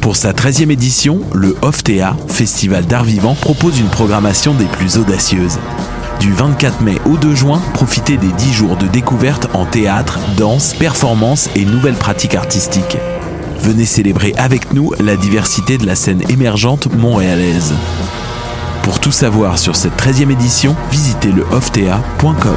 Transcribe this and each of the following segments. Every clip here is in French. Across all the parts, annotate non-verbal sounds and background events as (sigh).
Pour sa 13e édition, le OFTEA, Festival d'art vivant, propose une programmation des plus audacieuses. Du 24 mai au 2 juin, profitez des 10 jours de découverte en théâtre, danse, performance et nouvelles pratiques artistiques. Venez célébrer avec nous la diversité de la scène émergente montréalaise. Pour tout savoir sur cette 13e édition, visitez le oftea.com.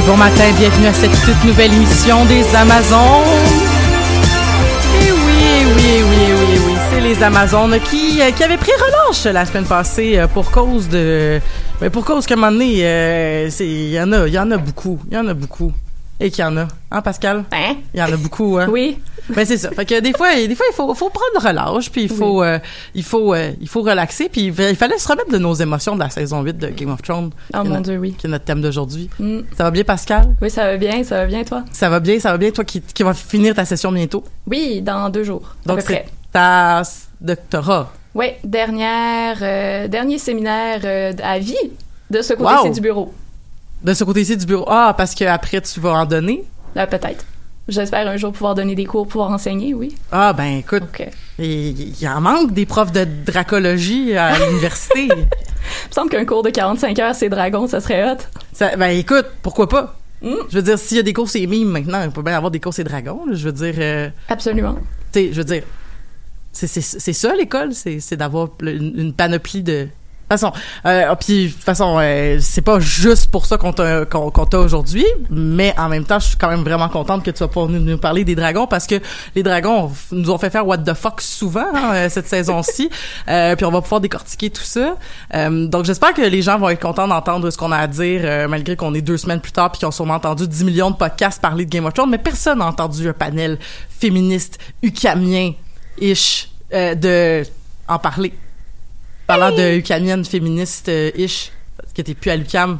Bon matin, bienvenue à cette toute nouvelle émission des Amazones. Et oui, oui, oui, oui, oui, c'est les Amazones qui, euh, qui avaient pris relâche la semaine passée euh, pour cause de... Mais pour cause qu'à un moment donné, euh, y il y en a beaucoup, il y en a beaucoup. Et qu'il y en a. Hein, Pascal? Hein? Il y en a beaucoup, hein? Oui. Ben c'est ça. Fait que des fois, des fois il faut, faut prendre relâche, puis il faut, euh, il faut, euh, il faut relaxer, puis il fa- il fallait se remettre de nos émotions de la saison 8 de Game of Thrones. Oh qui est mon notre- Dieu, oui. Qui est notre thème d'aujourd'hui. Mm. Ça va bien, Pascal? Oui, ça va bien, ça va bien, toi? Ça va bien, ça va bien, toi qui, qui va finir ta session bientôt? Oui, dans deux jours. Donc, à peu c'est ta doctorat. Oui, dernière, euh, dernier séminaire à vie de ce côté Wow. ci du bureau. De ce côté-ci du bureau. Ah, parce que après tu vas en donner? Là, peut-être. J'espère un jour pouvoir donner des cours, pouvoir enseigner, oui. Ah, ben écoute, euh, il il en manque des profs de dracologie à (laughs) l'université. il me semble qu'un cours de 45 heures, c'est dragon, ça serait hot. Ça- ben écoute, pourquoi pas? Mm. Je veux dire, s'il y a des cours et mimes maintenant, il peut bien avoir des cours et dragons. là. Je veux dire, euh, Absolument. tu sais, je veux dire, c'est c'est- c'est ça l'école, c'est c'est d'avoir une panoplie de. De toute façon, euh, puis de toute façon, euh, c'est pas juste pour ça qu'on t'a qu'on qu'on t'a aujourd'hui, mais en même temps, je suis quand même vraiment contente que tu vas pouvoir nous, nous parler des dragons parce que les dragons nous ont fait faire what the fuck souvent hein, euh, cette saison-ci, (laughs) euh, puis on va pouvoir décortiquer tout ça. Euh, donc j'espère que les gens vont être contents d'entendre ce qu'on a à dire euh, malgré qu'on est deux semaines plus tard puis qu'ils ont sûrement entendu 10 millions de podcasts parler de Game of Thrones, mais personne n'a entendu un panel féministe ucamien ish euh, de en parler. Parlant de ucamienne féministe euh, ish, parce que t'es plus à l'UCAM.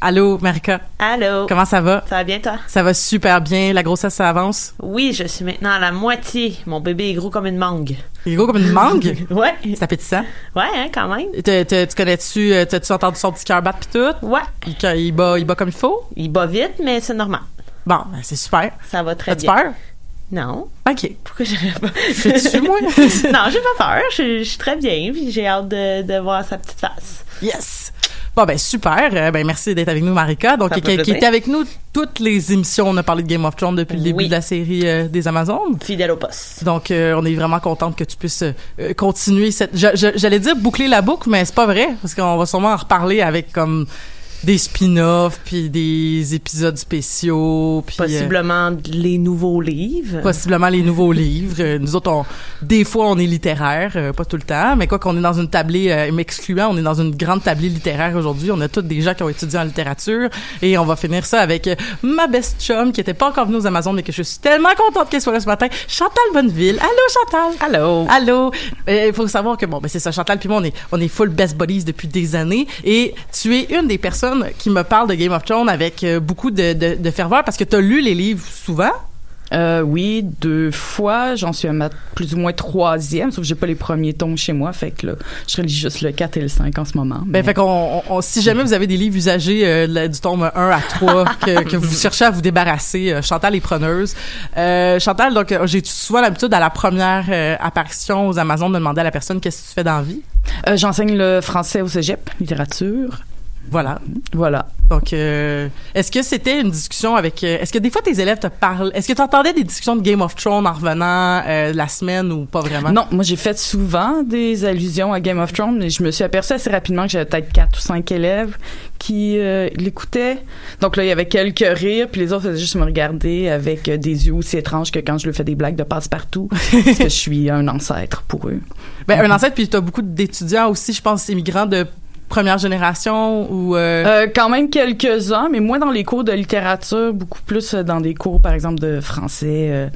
Allô, Marika, Allô? comment ça va? Ça va bien, toi? Ça va super bien, la grossesse ça avance? Oui, je suis maintenant à la moitié. Mon bébé est gros comme une mangue. Il est gros comme une mangue? (laughs) Ouais. C'est appétissant. Ouais, hein, quand même. Te- te- tu connais-tu, euh, t'as-tu entendu son petit cœur battre pis tout? Ouais. Il, il bat, il bat comme il faut? Il bat vite, mais c'est normal. Bon, ben, c'est super. Ça va très As-tu bien. peur? Non. OK. Pourquoi j'aurais pas? (laughs) Fais-tu, moi? (laughs) non, j'ai pas peur. Je, je suis très bien, puis j'ai hâte de, de voir sa petite face. Yes! Bon ben super, Euh, ben merci d'être avec nous Marika. Donc qui, était avec nous toutes les émissions, on a parlé de Game of Thrones depuis le début Oui. de la série euh, des Amazones. Fidèle au poste. Donc euh, on est vraiment contente que tu puisses continuer cette j'allais dire boucler la boucle mais c'est pas vrai parce qu'on va sûrement en reparler avec comme des spin-offs puis des épisodes spéciaux puis euh, Possiblement les nouveaux livres. possiblement les nouveaux livres. Euh, Nous autres, on, des fois, on est littéraire, euh, pas tout le temps, mais quoi qu'on est dans une tablée, euh, m'excluant, on est dans une grande tablée littéraire aujourd'hui. On a tous des gens qui ont étudié en littérature et on va finir ça avec euh, ma best chum qui était pas encore venue aux Amazones, mais que je suis tellement contente qu'elle soit là ce matin, Chantal Bonneville. Allô, Chantal! Allô? Allô? Il faut savoir que bon, ben c'est ça. Chantal puis moi, on est on est full best buddies depuis des années. Et tu es une des personnes qui me parle de Game of Thrones avec euh, beaucoup de, de, de ferveur parce que tu as lu les livres souvent? Euh, oui, deux fois. J'en suis à ma plus ou moins troisième, sauf que j'ai pas les premiers tomes chez moi. Fait que là, je relis juste le 4 et le 5 en ce moment. Ben, fait qu'on, on- on- si jamais vous avez des livres usagés euh, du tome 1 à 3 (laughs) que, que vous cherchez à vous débarrasser, euh, Chantal est preneuse. Chantal, donc j'ai souvent l'habitude à la première apparition aux Amazones de demander à la personne qu'est-ce que tu fais dans la vie? J'enseigne le français au cégep, littérature. Voilà. Voilà. Donc, euh, est-ce que c'était une discussion avec... euh, est-ce que des fois tes élèves te parlent... Est-ce que tu entendais des discussions de Game of Thrones en revenant euh, la semaine ou pas vraiment? Non, moi j'ai fait souvent des allusions à Game of Thrones, mais je me suis aperçue assez rapidement que j'avais peut-être quatre ou cinq élèves qui euh, l'écoutaient. Donc là, il y avait quelques rires, puis les autres faisaient juste me regarder avec des yeux aussi étranges que quand je leur fais des blagues de passe-partout, (laughs) parce que je suis un ancêtre pour eux. Ben, un ancêtre, puis tu as beaucoup d'étudiants aussi, je pense, immigrants de première génération ou... euh, Euh, quand même quelques-uns, mais moins dans les cours de littérature, beaucoup plus euh, dans des cours, par exemple, de français, euh,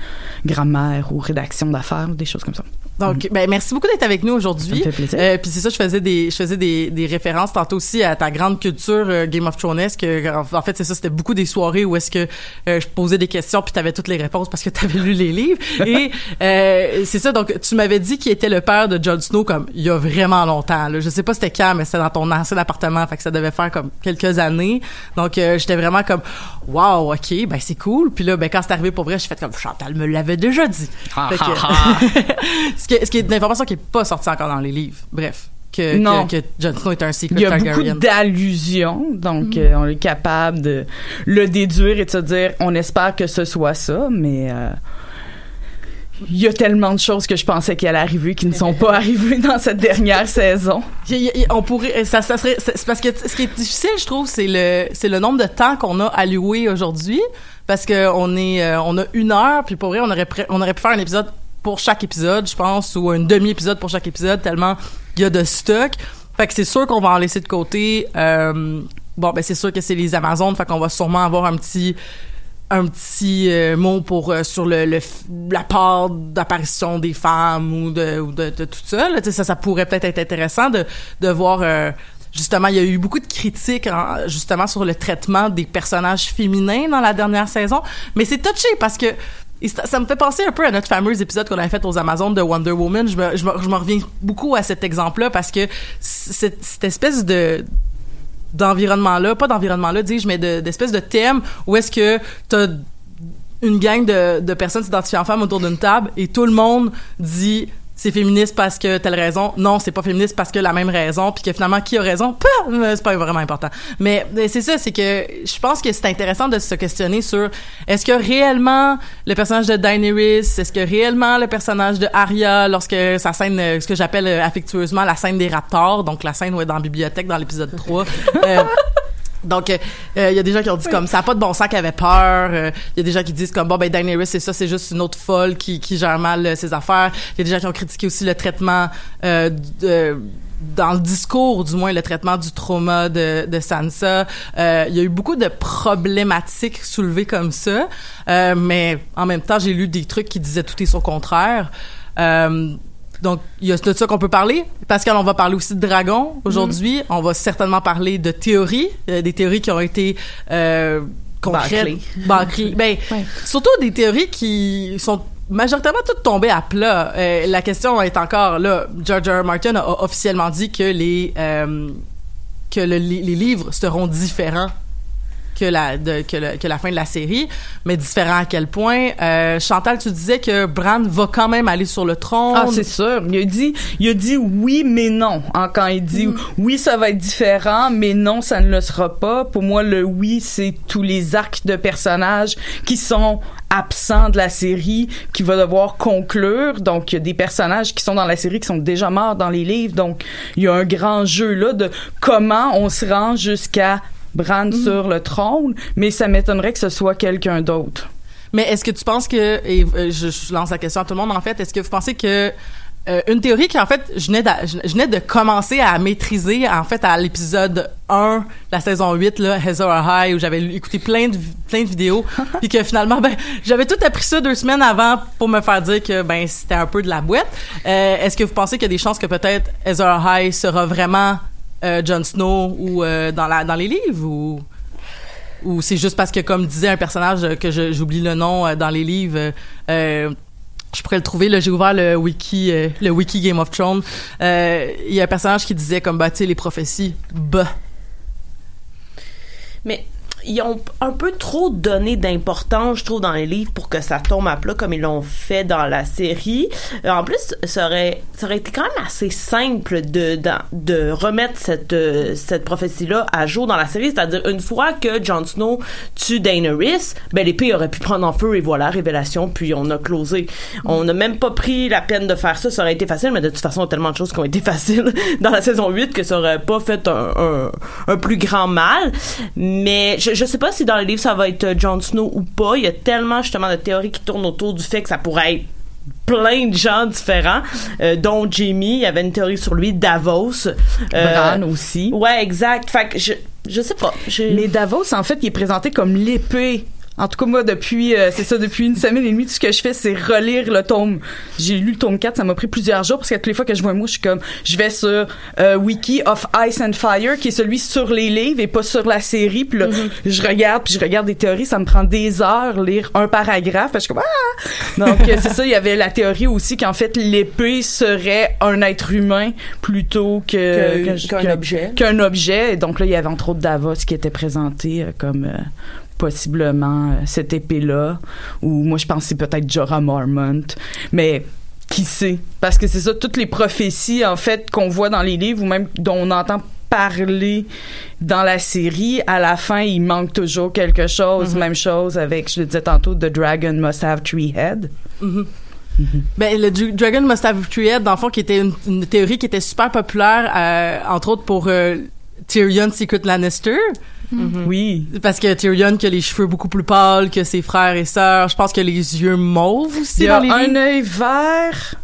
grammaire ou rédaction d'affaires, des choses comme ça. Donc, ben, merci beaucoup d'être avec nous aujourd'hui. Euh, puis c'est ça, je faisais des, je faisais des, des références tantôt aussi à ta grande culture euh, Game of Thronesque. Euh, En, en fait, c'est ça, c'était beaucoup des soirées où est-ce que euh, je posais des questions puis t'avais toutes les réponses parce que t'avais lu les livres. Et (laughs) euh, c'est ça. Donc, tu m'avais dit qu'il était le père de Jon Snow comme il y a vraiment longtemps. Là. Je sais pas c'était quand, mais c'était dans ton ancien appartement, fait que ça devait faire comme quelques années. Donc, euh, j'étais vraiment comme wow, ok, ben c'est cool. Puis là, ben quand c'est arrivé pour vrai, j'ai fait comme Chantal me l'avait déjà dit. Ah, Fait que- (laughs) (laughs) ce, qui est, ce qui est de l'information qui est pas sortie encore dans les livres. Bref. Que, Non. que, que Jon Snow est un secret Il y a beaucoup Targaryen. d'allusions, donc euh, on est capable de le déduire et de se dire, on espère que ce soit ça, mais euh, il y a tellement de choses que je pensais qu'elle allaient arriver qui ne sont pas (laughs) arrivées dans cette dernière saison. On pourrait, ça, ça serait, c'est parce que ce qui est difficile, je trouve, c'est le, c'est le nombre de temps qu'on a alloué aujourd'hui, parce que on est, euh, on a une heure, puis pour vrai, on aurait, on aurait pu faire un épisode pour chaque épisode, je pense, ou un demi-épisode pour chaque épisode, tellement il y a de stock. Fait que c'est sûr qu'on va en laisser de côté. Euh, bon, ben c'est sûr que c'est les Amazones, fait qu'on va sûrement avoir un petit un petit euh, mot pour euh, sur le, la part d'apparition des femmes ou de, ou de, tout ça. Ça, pourrait peut-être être intéressant de, de voir. justement, il y a eu beaucoup de critiques en- justement sur le traitement des personnages féminins dans la dernière saison, mais c'est touché parce que ça, me fait penser un peu à notre fameux épisode qu'on avait fait aux Amazones de Wonder Woman. Je me, je me, je reviens beaucoup à cet exemple-là parce que cette, cette espèce de d'environnement-là, pas d'environnement-là, dis-je, mais de- d'espèce de thème où est-ce que t'as une gang de, de personnes s'identifiant en femmes autour d'une table et tout le monde dit c'est féministe parce que telle raison. Non, c'est pas féministe parce que la même raison. Puis que finalement, qui a raison? Pas, euh, c'est pas vraiment important. Mais, mais c'est ça, c'est que je pense que c'est intéressant de se questionner sur est-ce que réellement le personnage de Daenerys, est-ce que réellement le personnage de Arya, lorsque sa scène, euh, ce que j'appelle euh, affectueusement la scène des raptors, donc la scène où elle est dans la bibliothèque dans l'épisode 3, (laughs) euh, donc, il euh, y a des gens qui ont dit comme ça a pas de bon sens qu'elle avait peur. Il y a des gens qui disent comme bon ben Daenerys c'est ça, c'est juste une autre folle qui, qui gère mal euh, ses affaires. Il y a des gens qui ont critiqué aussi le traitement euh, de dans le discours, du moins, le traitement du trauma de, de Sansa. Euh, il y a eu beaucoup de problématiques soulevées comme ça, Euh, mais en même temps, j'ai lu des trucs qui disaient tout et son contraire. Donc, il y a de ça qu'on peut parler. Pascal, on va parler aussi de dragons aujourd'hui. On va certainement parler de théories, euh, des théories qui ont été euh, concrètes. (laughs) Ben, surtout des théories qui sont majoritairement toutes tombées à plat. Euh, la question est encore là. George R. R. Martin a, officiellement dit que les euh, que le- les, les livres seront différents que la de, que, le- que la fin de la série, mais différent à quel point. Euh, Chantal, tu disais que Bran va quand même aller sur le trône. Ah, c'est sûr. Il a dit, il a dit oui, mais non. Hein, quand il dit oui, ça va être différent, mais non, ça ne le sera pas. Pour moi, le oui, c'est tous les arcs de personnages qui sont absents de la série, qui va devoir conclure. Donc, il y a des personnages qui sont dans la série qui sont déjà morts dans les livres. Donc, il y a un grand jeu là de comment on se rend jusqu'à Bran sur le trône, mais ça m'étonnerait que ce soit quelqu'un d'autre. Mais est-ce que tu penses que et euh, je, je lance la question à tout le monde en fait, est-ce que vous pensez que euh, une théorie qui en fait je venais, d'a- je, je venais de commencer à maîtriser en fait à l'épisode 1 la saison 8 là High où j'avais écouté plein de plein de vidéos (laughs) puis que finalement ben j'avais tout appris ça deux semaines avant pour me faire dire que ben c'était un peu de la boîte. Euh, est-ce que vous pensez qu'il y a des chances que peut-être Hazor High sera vraiment euh, Jon Snow ou euh, dans la dans les livres ou c'est juste parce que comme disait un personnage euh, que j'oublie le nom dans les livres je pourrais le trouver là j'ai ouvert le wiki le wiki Game of Thrones. Il y a un personnage qui disait comme bah les prophéties bah. Mais ils ont un peu trop donné d'importance, je trouve, dans les livres pour que ça tombe à plat comme ils l'ont fait dans la série. Euh, en plus, ça aurait, ça aurait été quand même assez simple de, de, remettre cette, euh, cette prophétie-là à jour dans la série. C'est-à-dire, une fois que Jon Snow tue Daenerys, ben, l'épée aurait pu prendre en feu et voilà, révélation, puis on a closé. On n'a même pas pris la peine de faire ça. Ça aurait été facile, mais de toute façon, il y a tellement de choses qui ont été faciles (laughs) dans la saison 8 que ça aurait pas fait un, un, un plus grand mal. Mais je, je sais pas si dans les livres ça va être euh, Jon Snow ou pas. Il y a tellement justement de théories qui tournent autour du fait que ça pourrait être plein de gens différents, euh, dont Jamie. Il y avait une théorie sur lui, Davos. Bran aussi. Ouais, exact. Fait que je, je sais pas. Mais Davos, en fait, il est présenté comme l'épée. En tout cas, moi, depuis, euh, c'est ça, depuis une semaine et demie, tout ce que je fais, c'est relire le tome. J'ai lu le tome 4, ça m'a pris plusieurs jours, parce que toutes les fois que je vois un mot, je suis comme, je vais sur euh, Wiki of Ice and Fire, qui est celui sur les livres et pas sur la série, puis là, je regarde, puis je regarde des théories, ça me prend des heures lire un paragraphe, parce que je suis comme, ah! Donc, euh, c'est ça, il y avait la théorie aussi qu'en fait, l'épée serait un être humain plutôt que, qu'un objet. qu'un objet. Et donc là, il y avait entre autres Davos qui était présenté euh, comme euh, possiblement euh, cette épée-là. Ou moi, je c'est peut-être Jorah Mormont. Mais qui sait? Parce que c'est ça, toutes les prophéties, en fait, qu'on voit dans les livres ou même dont on entend parler dans la série, à la fin, il manque toujours quelque chose. Même chose avec, je le disais tantôt, The Dragon Must Have Three Heads. Ben, le Dra- Dragon Must Have Three Heads, dans le fond, qui était une, une théorie qui était super populaire, euh, entre autres pour euh, Tyrion Secret Lannister. Oui. Parce que Tyrion qui a les cheveux beaucoup plus pâles que ses frères et sœurs. Je pense que les yeux mauves aussi Il y a dans les un œil vert,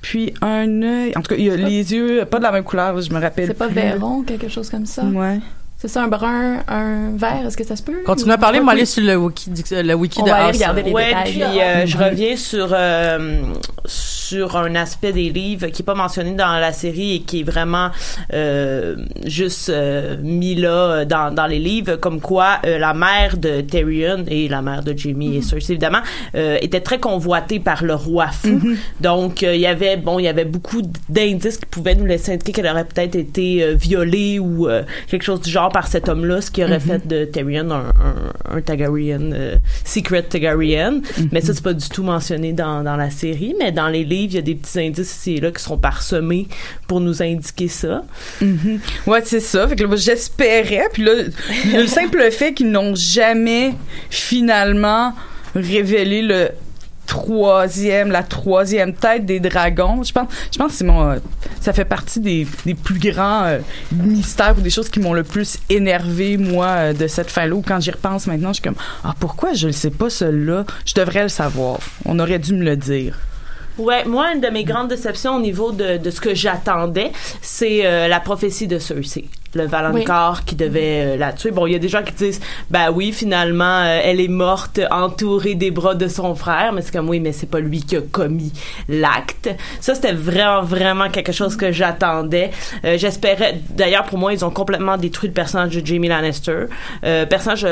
puis un œil. En tout cas, il y a les yeux, pas de la même couleur, je me rappelle. C'est pas plus. Véron, quelque chose comme ça? Ouais. C'est ça, un brun, un vert, est-ce que ça se peut? Continue à parler, moi aller sur le wiki, du- le wiki On de va aller regarder les ouais, détails. puis euh, je reviens sur euh, sur un aspect des livres qui est pas mentionné dans la série et qui est vraiment euh, juste euh, mis là euh, dans, dans les livres, comme quoi euh, la mère de Tyrion et la mère de Jamie et Cersei évidemment euh, était très convoitée par le roi fou. Donc euh, il y avait bon il y avait beaucoup d'indices qui pouvaient nous laisser indiquer qu'elle aurait peut-être été euh, violée ou euh, quelque chose du genre par cet homme-là, ce qui aurait fait de Tyrion un, un, un Targaryen, euh, secret Targaryen. Mais ça, c'est pas du tout mentionné dans, dans la série. Mais dans les livres, il y a des petits indices ici et là qui seront parsemés pour nous indiquer ça. Mhm. Ouais, c'est ça. Fait que j'espérais. Puis là, le simple (laughs) fait qu'ils n'ont jamais finalement révélé le troisième, la troisième tête des dragons. Je pense, je pense que c'est mon, euh, ça fait partie des, des plus grands euh, mystères ou des choses qui m'ont le plus énervé moi euh, de cette fin-là. Quand j'y repense maintenant, je suis comme ah pourquoi je le sais pas celui-là? Je devrais le savoir. On aurait dû me le dire. Ouais, moi, une de mes grandes déceptions au niveau de, de ce que j'attendais, c'est la prophétie de Cersei. Le Valonqor qui devait euh, la tuer. Bon, il y a des gens qui disent, bah oui, finalement, euh, elle est morte entourée des bras de son frère, mais c'est comme oui, mais c'est pas lui qui a commis l'acte. Ça, c'était vraiment, vraiment quelque chose que j'attendais. Euh, J'espérais. D'ailleurs, pour moi, ils ont complètement détruit le personnage de Jamie Lannister. Personnage,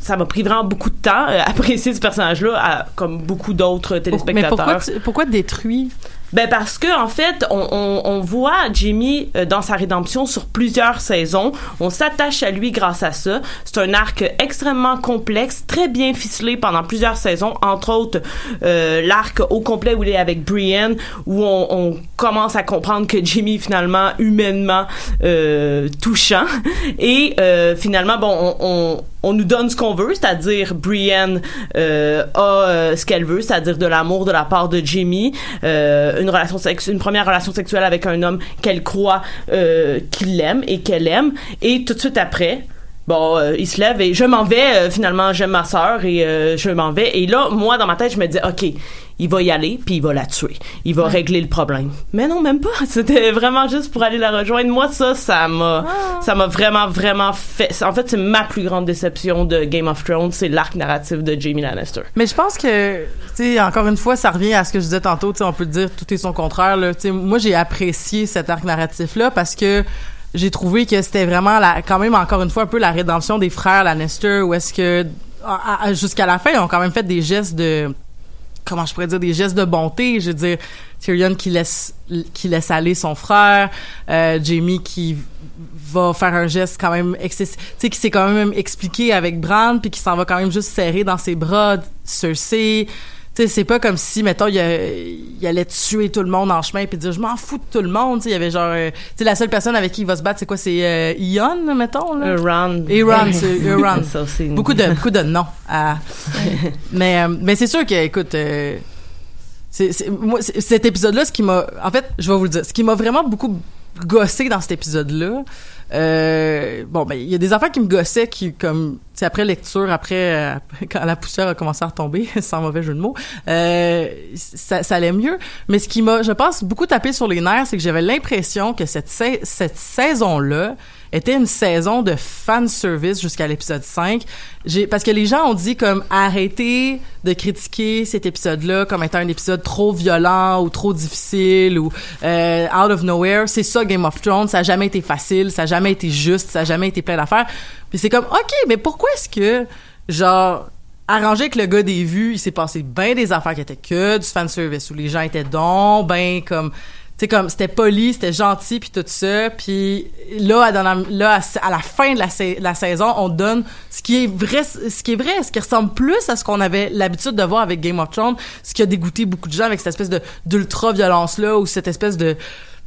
ça m'a pris vraiment beaucoup de temps à (laughs) apprécier ce personnage-là, comme beaucoup d'autres Mais téléspectateurs. pourquoi, tu- pourquoi détruit? Ben parce que en fait, on, on, on voit Jimmy euh, dans sa rédemption sur plusieurs saisons. On s'attache à lui grâce à ça. C'est un arc extrêmement complexe, très bien ficelé pendant plusieurs saisons. Entre autres, euh, l'arc au complet où il est avec Brienne, où on, on commence à comprendre que Jimmy finalement humainement euh, touchant. Et euh, finalement, bon, on, on nous donne ce qu'on veut, c'est-à-dire Brienne euh, a euh, ce qu'elle veut, c'est-à-dire de l'amour de la part de Jimmy, euh, une relation une première relation sexuelle avec un homme qu'elle croit qu'il l'aime et qu'elle aime, et tout de suite après. Bon, euh, il se lève et je m'en vais. euh, finalement, j'aime ma sœur et euh, je m'en vais. Et là, moi, dans ma tête, je me dis, ok, il va y aller puis il va la tuer. Il va régler le problème. Mais non, même pas. (laughs) C'était vraiment juste pour aller la rejoindre. Moi, ça, ça m'a, ça m'a vraiment, vraiment fait. En fait, c'est ma plus grande déception de Game of Thrones, c'est l'arc narratif de Jamie Lannister. Mais je pense que, tu sais, encore une fois, ça revient à ce que je disais tantôt, tu sais, on peut dire tout est son contraire, là. Moi, j'ai apprécié cet arc narratif-là parce que j'ai trouvé que c'était vraiment la, quand même encore une fois un peu la rédemption des frères Lannister où est-ce que jusqu'à la fin ils ont quand même fait des gestes de comment je pourrais dire des gestes de bonté. Je veux dire Tyrion qui laisse qui laisse aller son frère euh, Jamie qui va faire un geste quand même excessif tu sais qui s'est quand même expliqué avec Bran puis qui s'en va quand même juste serrer dans ses bras Cersei sais, c'est pas comme si, mettons, il, allait tuer tout le monde en chemin puis dire je m'en fous de tout le monde. Il y avait genre, euh, tu sais, la seule personne avec qui il va se battre, c'est quoi, c'est euh, Ion, mettons. Là? (laughs) C'est. Ça aussi. une- Beaucoup de, beaucoup de noms. à- (laughs) mais, euh, mais c'est sûr que, écoute, euh, c'est, moi, cet épisode-là, ce qui m'a, en fait, je vais vous le dire, ce qui m'a vraiment beaucoup gossé dans cet épisode-là, euh, bon, ben, il y a des affaires qui me gossaient qui, comme, tu après lecture, après, euh, (laughs) quand la poussière a commencé à retomber, (laughs) sans mauvais jeu de mots, euh, ça, ça allait mieux. Mais ce qui m'a, je pense, beaucoup tapé sur les nerfs, c'est que j'avais l'impression que cette, cette saison-là était une saison de fan service jusqu'à l'épisode 5. J'ai, parce que les gens ont dit comme arrêtez de critiquer cet épisode-là comme étant un épisode trop violent ou trop difficile ou euh, out of nowhere. C'est ça Game of Thrones. Ça a jamais été facile, ça a jamais été juste, ça a jamais été plein d'affaires. Puis c'est comme ok, mais pourquoi est-ce que genre arrangé avec le gars des vues, il s'est passé bien des affaires qui étaient que du fan service où les gens étaient donc ben comme sais comme c'était poli, c'était gentil puis tout ça, puis là à, la, fin de la, sa- la saison, on donne ce qui est vrai ce qui est vrai, ce qui ressemble plus à ce qu'on avait l'habitude de voir avec Game of Thrones, ce qui a dégoûté beaucoup de gens avec cette espèce de d'ultra violence là ou cette espèce de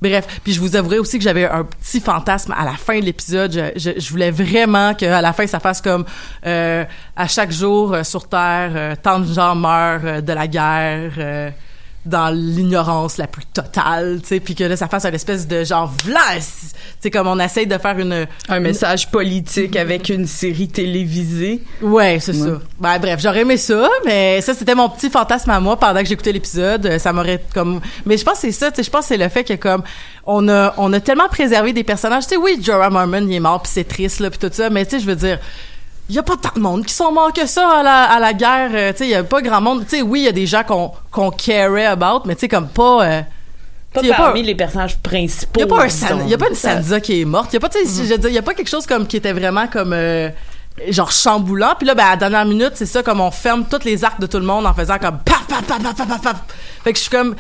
Bref, puis je vous avouerai aussi que j'avais un petit fantasme à la fin de l'épisode. Je voulais vraiment qu'à la fin, ça fasse comme euh, à chaque jour euh, sur Terre, euh, tant de gens meurent euh, de la guerre. Dans l'ignorance la plus totale, tu sais, puis que là ça fasse une espèce de genre tu sais comme on essaye de faire une Un message politique avec une série télévisée. Ouais, c'est ça. Ben, bref, j'aurais aimé ça, mais ça, c'était mon petit fantasme à moi pendant que j'écoutais l'épisode. Ça m'aurait comme, mais je pense que c'est ça, tu sais, je pense que c'est le fait que comme, on a, on a tellement préservé des personnages. Tu sais, oui, Jorah Mormon, il est mort, puis c'est triste, là, puis tout ça, mais tu sais, je veux dire, il y a pas tant de monde qui sont morts que ça à la, à la guerre. euh, tu sais, il y a pas grand monde. Tu sais, oui, il y a des gens qu'on, qu'on carait about, mais tu sais, comme pas, euh, Pas y a parmi les personnages principaux. il y a pas un disons. San- y a pas une Sansa qui est morte. Il y a pas, Mm-hmm. je veux dire, y a pas quelque chose comme qui était vraiment comme euh, genre chamboulant. Puis là, ben à la dernière minute, c'est ça comme on ferme toutes les arcs de tout le monde en faisant comme paf paf paf paf paf paf. paf. Fait que je suis comme,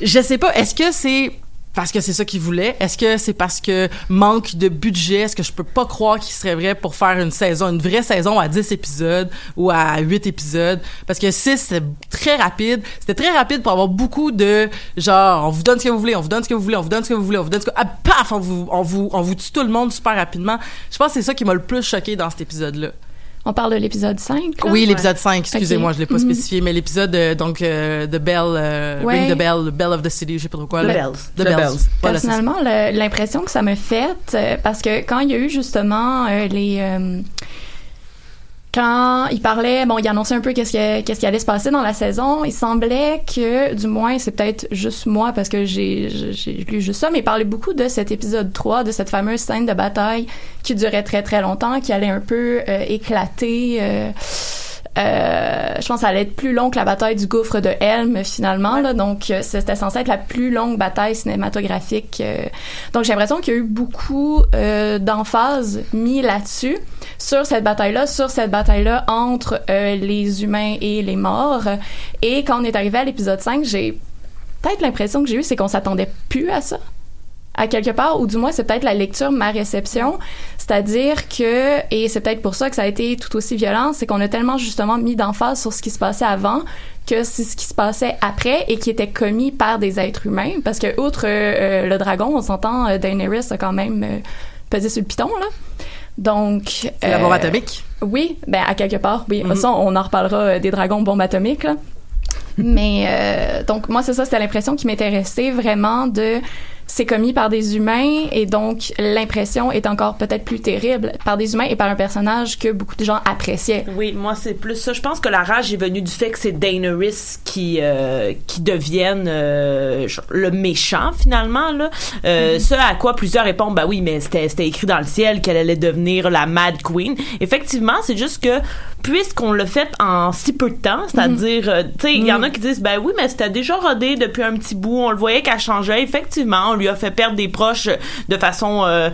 je sais pas. Est-ce que c'est parce que c'est ça qu'ils voulaient? Est-ce que c'est parce que manque de budget? Est-ce que je peux pas croire qu'il serait vrai pour faire une saison, une vraie saison à 10 épisodes ou à 8 épisodes? Parce que 6, c'est très rapide. C'était très rapide pour avoir beaucoup de genre, on vous donne ce que vous voulez, on vous donne ce que vous voulez, on vous donne ce que vous voulez, on vous donne ce que... Ah, paf! On vous, on vous, on vous tue tout le monde super rapidement. Je pense que c'est ça qui m'a le plus choqué dans cet épisode-là. On parle de l'épisode 5. là? Oui, l'épisode 5, excusez-moi, je l'ai pas Mhm. spécifié, mais l'épisode euh, donc euh, The Bell, euh, Ouais. Ring the Bell, the Bell of the City, je sais pas trop quoi. The là. Bells. The The Bells. Bells. Personnellement, le- l'impression que ça me fait, euh, parce que quand il y a eu justement euh, les... quand il parlait, bon, il annonçait un peu qu'est-ce qui, allait se passer dans la saison, il semblait que, du moins, c'est peut-être juste moi parce que j'ai lu juste ça, mais il parlait beaucoup de cet épisode 3, de cette fameuse scène de bataille qui durait très très longtemps, qui allait un peu euh, éclater. euh, euh, je pense que ça allait être plus long que la bataille du gouffre de Helm finalement là. Donc euh, c'était censé être la plus longue bataille cinématographique euh. donc j'ai l'impression qu'il y a eu beaucoup d'emphase mis là-dessus sur cette bataille-là sur cette bataille-là entre les humains et les morts. Et quand on est arrivé à l'épisode 5 j'ai peut-être l'impression que j'ai eue, c'est qu'on s'attendait plus à ça à quelque part, ou du moins c'est peut-être la lecture, ma réception, c'est-à-dire que, et c'est peut-être pour ça que ça a été tout aussi violent, c'est qu'on a tellement justement mis d'emphase sur ce qui se passait avant que c'est ce qui se passait après et qui était commis par des êtres humains, parce que outre euh, le dragon, on s'entend, euh, Daenerys a quand même euh, pesé sur le piton là. Donc, la bombe atomique? Oui, ben à quelque part, oui. Mhm. Ça, on en reparlera des dragons bombes atomiques. Là. (laughs) Mais donc moi c'est ça, c'était l'impression qui m'était restée vraiment de c'est commis par des humains et donc l'impression est encore peut-être plus terrible par des humains et par un personnage que beaucoup de gens appréciaient. Oui, moi c'est plus ça. Je pense que la rage est venue du fait que c'est Daenerys qui euh, qui devienne euh, le méchant finalement là. Euh, Ce à quoi plusieurs répondent bah oui, mais c'était c'était écrit dans le ciel qu'elle allait devenir la Mad Queen. Effectivement, c'est juste que puisqu'on l'a fait en si peu de temps, c'est-à-dire, euh, tu sais, il y en a qui disent, ben oui, mais c'était déjà rodé depuis un petit bout, on le voyait qu'elle changeait. Effectivement, on lui a fait perdre des proches de façon euh,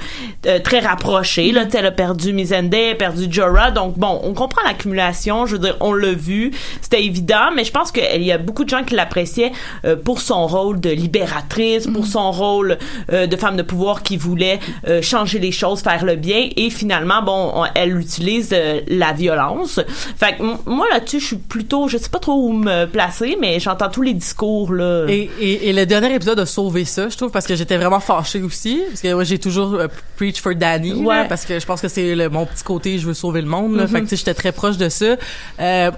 euh, très rapprochée. Là, elle a perdu Mizende, elle a perdu Jorah, donc bon, on comprend l'accumulation. Je veux dire, on l'a vu, c'était évident, mais je pense qu'il y a beaucoup de gens qui l'appréciaient euh, pour son rôle de libératrice, pour son rôle euh, de femme de pouvoir qui voulait euh, changer les choses, faire le bien, et finalement, bon, on- elle utilise euh, la violence. Fait que moi là-dessus, je suis plutôt, je sais pas trop où me placer, mais j'entends tous les discours là. Et, et, et le dernier épisode a sauvé ça, je trouve, parce que j'étais vraiment fâchée aussi. Parce que moi, j'ai toujours euh, preach for Danny, là, parce que je pense que c'est le- mon petit côté, je veux sauver le monde. Là, Mhm. Fait que, j'étais très proche de ça. Euh,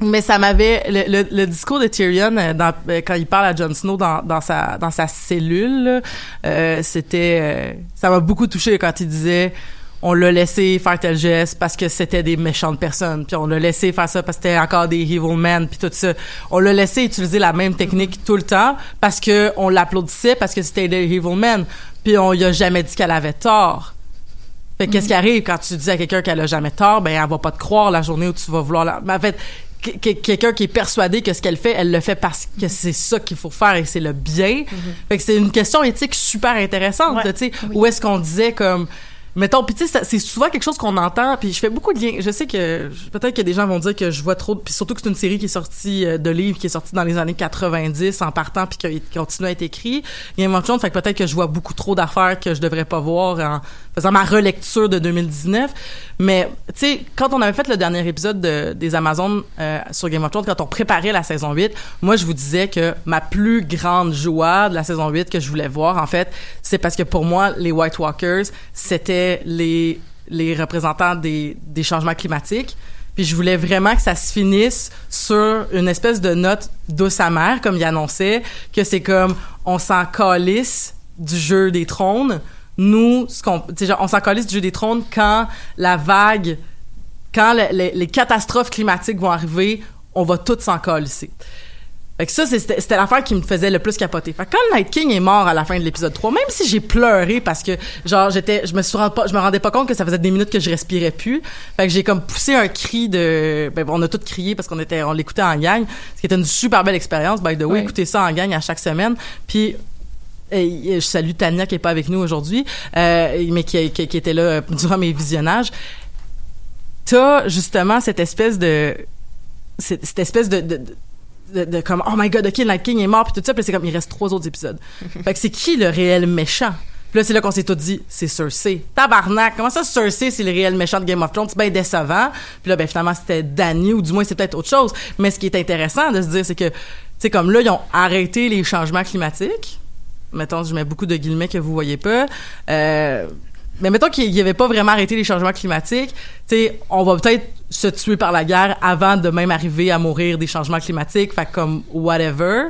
mais ça m'avait le, le, le discours de Tyrion euh, dans, euh, quand il parle à Jon Snow dans, dans sa dans sa cellule, là, euh, c'était ça m'a beaucoup touché quand il disait on l'a laissé faire tel geste parce que c'était des méchantes personnes, puis on l'a laissé faire ça parce que c'était encore des evil men, puis tout ça. On l'a laissé utiliser la même technique tout le temps parce que on l'applaudissait parce que c'était des evil men, puis on lui a jamais dit qu'elle avait tort. Fait que qu'est-ce qui arrive quand tu dis à quelqu'un qu'elle a jamais tort, ben elle va pas te croire la journée où tu vas vouloir la. Mais en fait, que- que- quelqu'un qui est persuadé que ce qu'elle fait, elle le fait parce que c'est ça qu'il faut faire et c'est le bien. Fait que c'est une question éthique super intéressante, Ouais. tu sais, où est-ce qu'on disait comme mettons puis tu sais c'est souvent quelque chose qu'on entend puis je fais beaucoup de liens. Je sais que peut-être que des gens vont dire que je vois trop puis surtout que c'est une série qui est sortie euh, de livres qui est sortie dans les années 90 en partant puis qui continue à être écrit Game of Thrones fait que peut-être que je vois beaucoup trop d'affaires que je devrais pas voir faisant ma relecture de 2019 mais tu sais quand on avait fait le dernier épisode de- des Amazones euh, sur Game of Thrones quand on préparait la saison 8 moi je vous disais que ma plus grande joie de la saison 8 que je voulais voir en fait c'est parce que pour moi les White Walkers c'était les les représentants des des changements climatiques puis je voulais vraiment que ça se finisse sur une espèce de note douce amère, comme il annonçait, que c'est comme on s'en calisse du jeu des trônes. Nous, ce qu'on, genre, on s'en du jeu des trônes quand la vague, quand le- le- les catastrophes climatiques vont arriver, on va tous s'en calisser. Fait que ça, c'était c'était l'affaire qui me faisait le plus capoter. Fait que quand Night King est mort à la fin de l'épisode 3, même si j'ai pleuré parce que, genre, j'étais, je me suis rendu pas, je me rendais pas compte que ça faisait des minutes que je respirais plus. Fait que j'ai comme poussé un cri de, ben, on a tous crié parce qu'on était, on l'écoutait en gang. Ce qui était une super belle expérience, by the way, Ouais. écouter ça en gang à chaque semaine. Puis, et je salue Tania qui est pas avec nous aujourd'hui, euh, mais qui, qui, qui était là euh, durant mes visionnages. T'as justement cette espèce de cette, cette espèce de, de, de, de comme oh my god ok Night King est mort puis tout ça puis c'est comme il reste trois autres épisodes. (laughs) Fait que c'est qui le réel méchant? Puis là c'est là qu'on s'est tout dit c'est Cersei. Tabarnak! Comment ça Cersei c'est le réel méchant de Game of Thrones? C'est bien décevant. Puis là ben finalement c'était Dany ou du moins c'est peut-être autre chose. Mais ce qui est intéressant de se dire c'est que tu sais comme là ils ont arrêté les changements climatiques mettons je mets beaucoup de guillemets que vous voyez pas euh, mais mettons qu'il n'y avait pas vraiment arrêté les changements climatiques, tu on va peut-être se tuer par la guerre avant de même arriver à mourir des changements climatiques, fait comme whatever.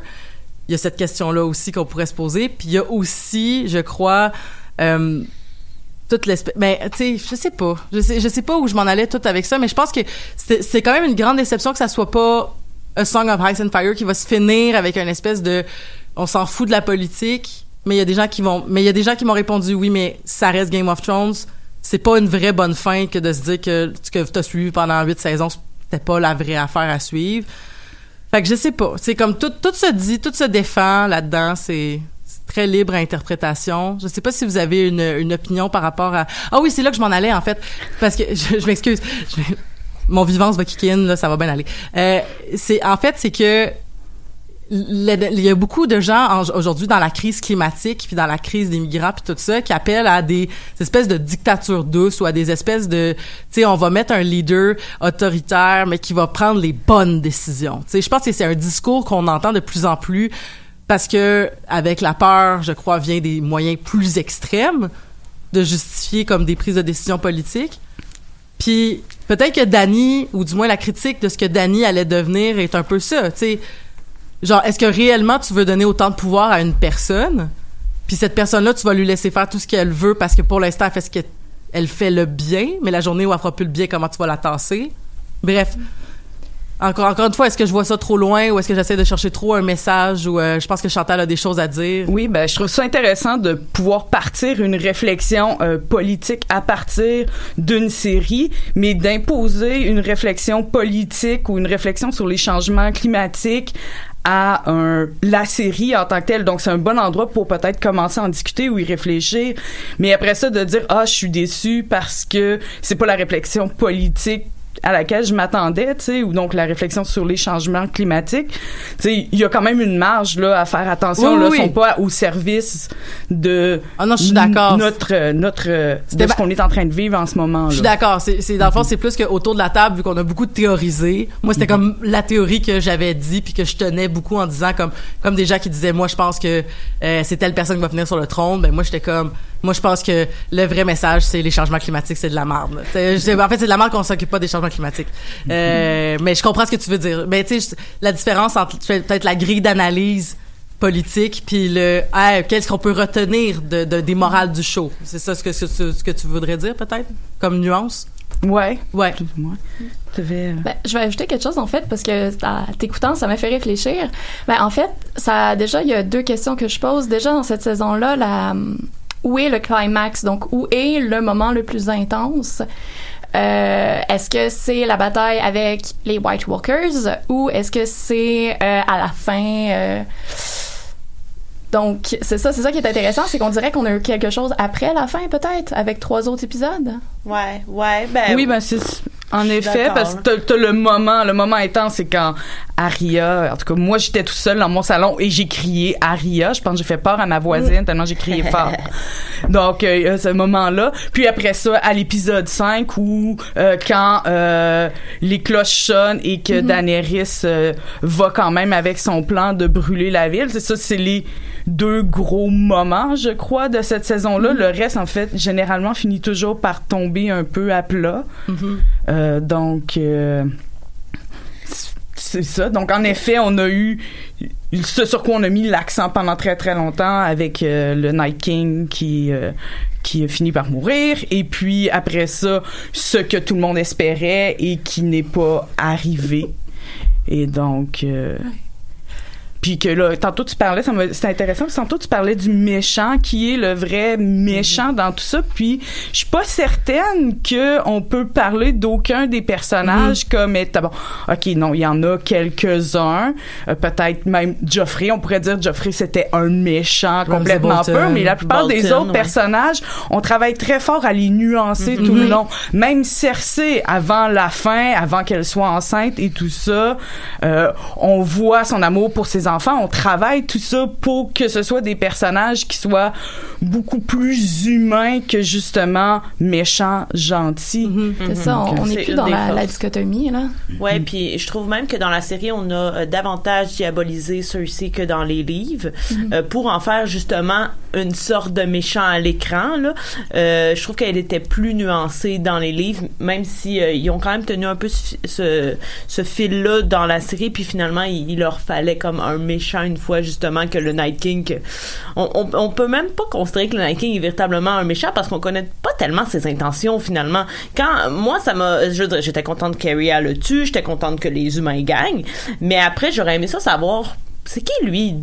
Il y a cette question-là aussi qu'on pourrait se poser. Puis il y a aussi, je crois, euh, toute l'espèce. Mais tu sais, je sais pas, je sais, je sais pas où je m'en allais tout avec ça, mais je pense que c'est quand même une grande déception que ça soit pas A Song of Ice and Fire qui va se finir avec une espèce de, on s'en fout de la politique mais il y a des gens qui vont mais il y a des gens qui m'ont répondu oui mais ça reste Game of Thrones c'est pas une vraie bonne fin que de se dire que ce que tu as suivi pendant huit saisons c'était pas la vraie affaire à suivre fait que je sais pas c'est comme tout se dit tout se défend là-dedans c'est très libre à interprétation. Je sais pas si vous avez une, opinion par rapport à... Ah oui, c'est là que je m'en allais, en fait. Parce que, (laughs) je, m'excuse. Mon vivance va kicker in, là, ça va bien aller. Euh, c'est, en fait, c'est que il y a beaucoup de gens en- aujourd'hui dans la crise climatique puis dans la crise des migrants puis tout ça qui appellent à des espèces de dictatures douces ou à des espèces de tu sais on va mettre un leader autoritaire mais qui va prendre les bonnes décisions. Tu sais je pense que c'est un discours qu'on entend de plus en plus parce que avec la peur, je crois vient des moyens plus extrêmes de justifier comme des prises de décision politiques. Puis peut-être que Danny, ou du moins la critique de ce que Danny allait devenir est un peu ça, tu sais. Genre, est-ce que réellement tu veux donner autant de pouvoir à une personne, puis cette personne-là, tu vas lui laisser faire tout ce qu'elle veut parce que pour l'instant, elle fait ce qu'elle elle fait le bien, mais la journée où elle fera plus le bien, comment tu vas la tasser? Bref. Encore, encore une fois, est-ce que je vois ça trop loin ou est-ce que j'essaie de chercher trop un message ou euh, je pense que Chantal a des choses à dire? Oui, ben je trouve ça intéressant de pouvoir partir une réflexion euh, politique à partir d'une série, mais d'imposer une réflexion politique ou une réflexion sur les changements climatiques à la série en tant que telle. Donc, c'est un bon endroit pour peut-être commencer à en discuter ou y réfléchir. Mais après ça, de dire, ah, je suis déçu parce que c'est pas la réflexion politique à laquelle je m'attendais, tu sais, ou donc la réflexion sur les changements climatiques. Tu sais, il y a quand même une marge là à faire attention. Oui, là, oui, sont pas au service de Ah non, je suis d'accord. notre euh, notre euh, de ce qu'on est en train de vivre en ce moment. Je suis d'accord. C'est, c'est dans le fond, c'est plus qu'autour de la table, vu qu'on a beaucoup théorisé. Moi, c'était comme la théorie que j'avais dit, puis que je tenais beaucoup en disant comme comme des gens qui disaient, moi, je pense que euh, c'est telle personne qui va venir sur le trône. Ben moi, j'étais comme, moi, je pense que le vrai message, c'est les changements climatiques, c'est de la merde. en fait, c'est de la merde qu'on s'occupe pas des changements climatiques. Euh, mais je comprends ce que tu veux dire. Mais tu sais, la différence entre peut-être la grille d'analyse politique puis le qu'est-ce qu'on peut retenir de, de- des morales du show? C'est ça ce que ce, ce que tu voudrais dire peut-être? Comme nuance? Ouais. ouais Plus ou moins. T'avais, euh, Ben, je vais ajouter quelque chose en fait parce que en t'écoutant ça m'a fait réfléchir. Ben en fait, ça déjà il y a deux questions que je pose déjà dans cette saison-là la où est le climax? Donc où est le moment le plus intense? Euh, est-ce que c'est la bataille avec les White Walkers ou est-ce que c'est euh, à la fin euh, donc c'est ça c'est ça qui est intéressant c'est qu'on dirait qu'on a eu quelque chose après la fin peut-être avec trois autres épisodes Ouais, ouais, ben. oui, ben c'est en effet parce que t'as, le moment, le moment intense, c'est quand Aria, en tout cas moi j'étais tout seul dans mon salon et j'ai crié Aria. Je pense que j'ai fait peur à ma voisine tellement j'ai crié fort. (laughs) Donc euh, il y a ce moment-là. Puis après ça, à l'épisode 5 où euh, quand euh, les cloches sonnent et que Daenerys euh, va quand même avec son plan de brûler la ville, c'est ça, c'est les deux gros moments, je crois, de cette saison-là. Le reste, en fait, généralement finit toujours par tomber un peu à plat. Euh, donc, euh, c'est ça. Donc, en effet, on a eu ce sur quoi on a mis l'accent pendant très très longtemps avec euh, le Night King qui euh, qui a fini par mourir et puis après ça ce que tout le monde espérait et qui n'est pas arrivé et donc euh, puis que là, tantôt tu parlais, ça c'est intéressant, parce que tantôt tu parlais du méchant qui est le vrai méchant dans tout ça. Puis je suis pas certaine que on peut parler d'aucun des personnages comme étant bon. Ok, non, il y en a quelques-uns, euh, peut-être même Joffrey. On pourrait dire Joffrey c'était un méchant complètement Bolton. peu, mais la plupart des autres ouais. personnages, on travaille très fort à les nuancer tout le long. Même Cersei, avant la fin, avant qu'elle soit enceinte et tout ça, euh, on voit son amour pour ses enfants. On travaille tout ça pour que ce soit des personnages qui soient beaucoup plus humains que justement méchants, gentils. c'est ça on- n'est plus dans la, dichotomie là. Ouais, puis je trouve même que dans la série, on a euh, davantage diabolisé Cersei que dans les livres, euh, pour en faire justement une sorte de méchant à l'écran. Là, Euh, je trouve qu'elle était plus nuancée dans les livres, même si euh, ils ont quand même tenu un peu ce, ce, fil-là dans la série, puis finalement, il, leur fallait comme un méchant une fois justement que le Night King. que- on, on, peut même pas considérer que le Night King est véritablement un méchant parce qu'on connaît pas tellement ses intentions finalement. Quand moi, ça m'a, je j'étais contente qu'Arya le tue, j'étais contente que les humains gagnent, mais après, j'aurais aimé ça savoir c'est qui lui?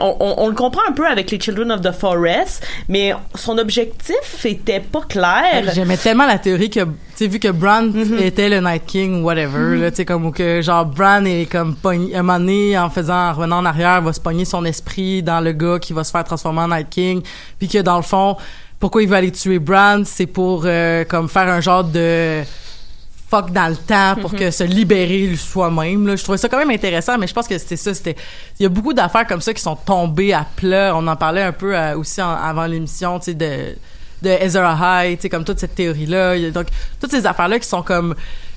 On, on, on le comprend un peu avec les Children of the Forest mais son objectif était pas clair. J'aimais tellement la théorie que, tu sais, vu que Bran était le Night King whatever, là, tu sais, comme, ou que, genre, Bran est comme un moment donné, en faisant, en revenant en arrière, va se pogner son esprit dans le gars qui va se faire transformer en Night King, puis que, dans le fond, pourquoi il veut aller tuer Bran, c'est pour, euh, comme, faire un genre de dans le temps pour que se libérer soi-même. là. Je trouvais ça quand même intéressant, mais je pense que c'était ça. C'était il y a beaucoup d'affaires comme ça qui sont tombées à plat. On en parlait un peu euh, aussi en- avant l'émission, tu sais de de Ezra High, tu sais comme toute cette théorie là. Donc toutes ces affaires là qui sont comme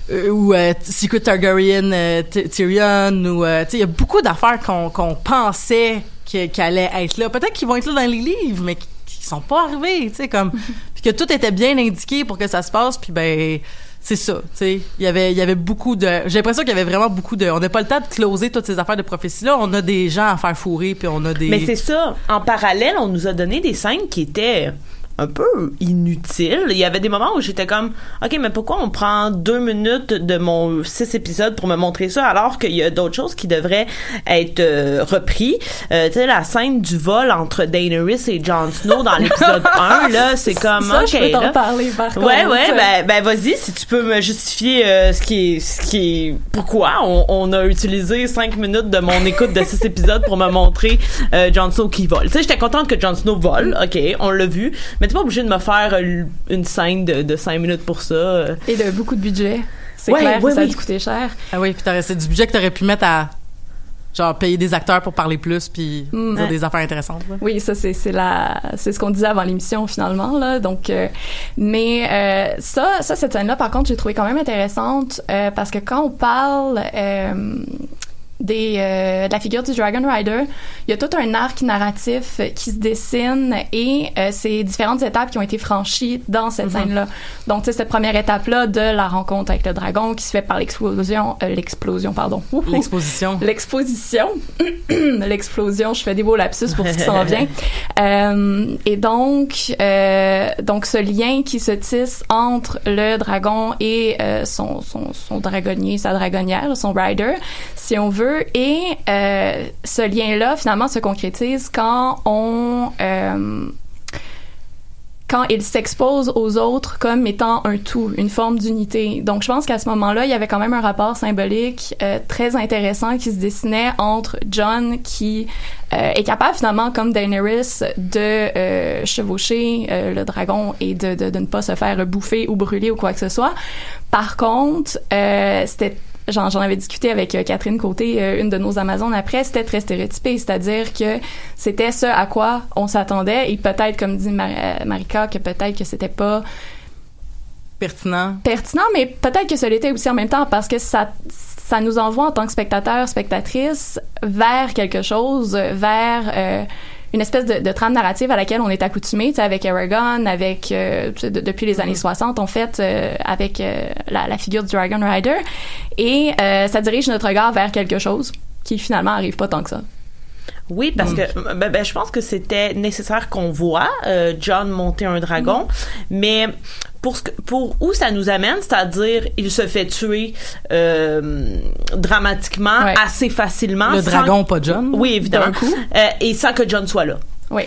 euh, ou euh, Secret Targaryen Ty- Tyrion ou tu sais il y a beaucoup d'affaires qu'on qu'on pensait qui allaient être là. Peut-être qu'ils vont être là dans les livres, mais qui, qui sont pas arrivés, tu sais comme (laughs) puis que tout était bien indiqué pour que ça se passe, puis ben c'est ça, tu sais. Il y avait il y avait beaucoup de j'ai l'impression qu'il y avait vraiment beaucoup de on n'a pas le temps de closer toutes ces affaires de prophétie là, on a des gens à faire fourrer puis on a des Mais c'est ça. En parallèle, on nous a donné des scènes qui étaient un peu inutiles. Il y avait des moments où j'étais comme, OK, mais pourquoi on prend deux minutes de mon six épisodes pour me montrer ça alors qu'il y a d'autres choses qui devraient être euh, repris? Euh, tu sais, la scène du vol entre Daenerys et Jon Snow dans l'épisode (laughs) 1, là, c'est comme, Ça, OK, je peux t'en là. parler, par contre. Ouais, ouais, ben, ben vas-y, si tu peux me justifier euh, ce qui est, ce qui est, pourquoi on, on a utilisé cinq minutes de mon écoute de six épisodes pour me montrer euh, Jon Snow qui vole. Tu sais, j'étais contente que Jon Snow vole, ok, on l'a vu, mais t'es pas obligé de me faire euh, une scène de, de cinq minutes pour ça. Et de beaucoup de budget. C'est Ouais, clair ouais, que ça a oui. dû coûter cher. Ah oui, puis c'est du budget que t'aurais pu mettre à genre payer des acteurs pour parler plus puis Mm. dire Ouais. des affaires intéressantes. là. Oui, ça c'est c'est la c'est ce qu'on disait avant l'émission finalement là. Donc euh, mais euh, ça ça cette scène là par contre j'ai trouvé quand même intéressante euh, parce que quand on parle euh, des euh, de la figure du Dragon Rider, il y a tout un arc narratif qui se dessine et euh, c'est différentes étapes qui ont été franchies dans cette scène-là. Donc, tu sais, cette première étape-là de la rencontre avec le dragon qui se fait par l'explosion, euh, l'explosion, pardon. L'exposition. L'exposition. (clears throat) L'explosion, je fais des beaux lapsus pour ce qui s'en vient. (laughs) Euh, et donc, donc ce lien qui se tisse entre le dragon et son, son, son dragonnier, sa dragonnière, son rider, si on veut. Et euh, ce lien-là, finalement, se concrétise quand on... euh, quand il s'expose aux autres comme étant un tout, une forme d'unité. Donc, je pense qu'à ce moment-là, il y avait quand même un rapport symbolique euh, très intéressant qui se dessinait entre John, qui est capable finalement, comme Daenerys, de chevaucher le dragon et de, de, de ne pas se faire bouffer ou brûler ou quoi que ce soit. Par contre, c'était J'en, avais discuté avec euh, Catherine Côté, euh, une de nos Amazones après, c'était très stéréotypé, c'est-à-dire que c'était ce à quoi on s'attendait et peut-être, comme dit Mar- euh, Marika, que peut-être que c'était pas Pertinent. pertinent, mais peut-être que ça l'était aussi en même temps parce que ça, ça nous envoie en tant que spectateur, spectatrice vers quelque chose, vers euh, une espèce de, de trame narrative à laquelle on est accoutumé, tu sais, avec Aragon, avec euh, de- depuis les années 60, en fait, euh, avec euh, la, la figure du Dragon Rider, et euh, ça dirige notre regard vers quelque chose qui finalement arrive pas tant que ça. Oui, parce que ben, ben, je pense que c'était nécessaire qu'on voit euh, John monter un dragon, mais pour ce que, pour où ça nous amène, c'est-à-dire il se fait tuer euh, dramatiquement Ouais. assez facilement. Le sans- dragon, pas John. Oui, évidemment. Coup. Euh, et sans que John soit là. Oui.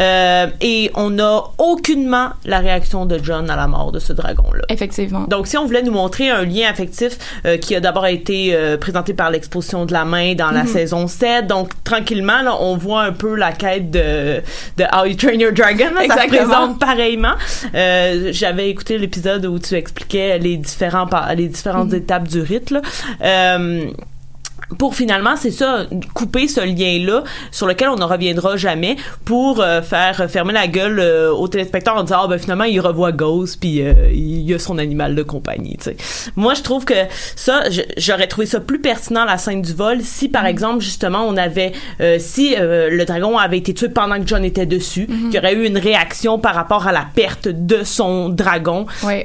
Euh, et on n'a aucunement la réaction de John à la mort de ce dragon-là. Effectivement. Donc, si on voulait nous montrer un lien affectif euh, qui a d'abord été euh, présenté par l'exposition de la main dans Mhm. la saison 7, donc tranquillement, là, on voit un peu la quête de, de How You Train Your Dragon. là, ça se Exactement. présente pareillement. Euh, J'avais écouté l'épisode où tu expliquais les différents les différentes Mhm. étapes du rite. Là. Pour finalement, c'est ça, couper ce lien-là sur lequel on ne reviendra jamais pour euh, faire fermer la gueule euh, aux téléspectateurs en disant ah ben finalement il revoit Ghost puis euh, il a son animal de compagnie. Tu sais. Moi je trouve que ça, j'aurais trouvé ça plus pertinent la scène du vol si par exemple justement on avait euh, si euh, le dragon avait été tué pendant que John était dessus, qu'il y aurait eu une réaction par rapport à la perte de son dragon Oui.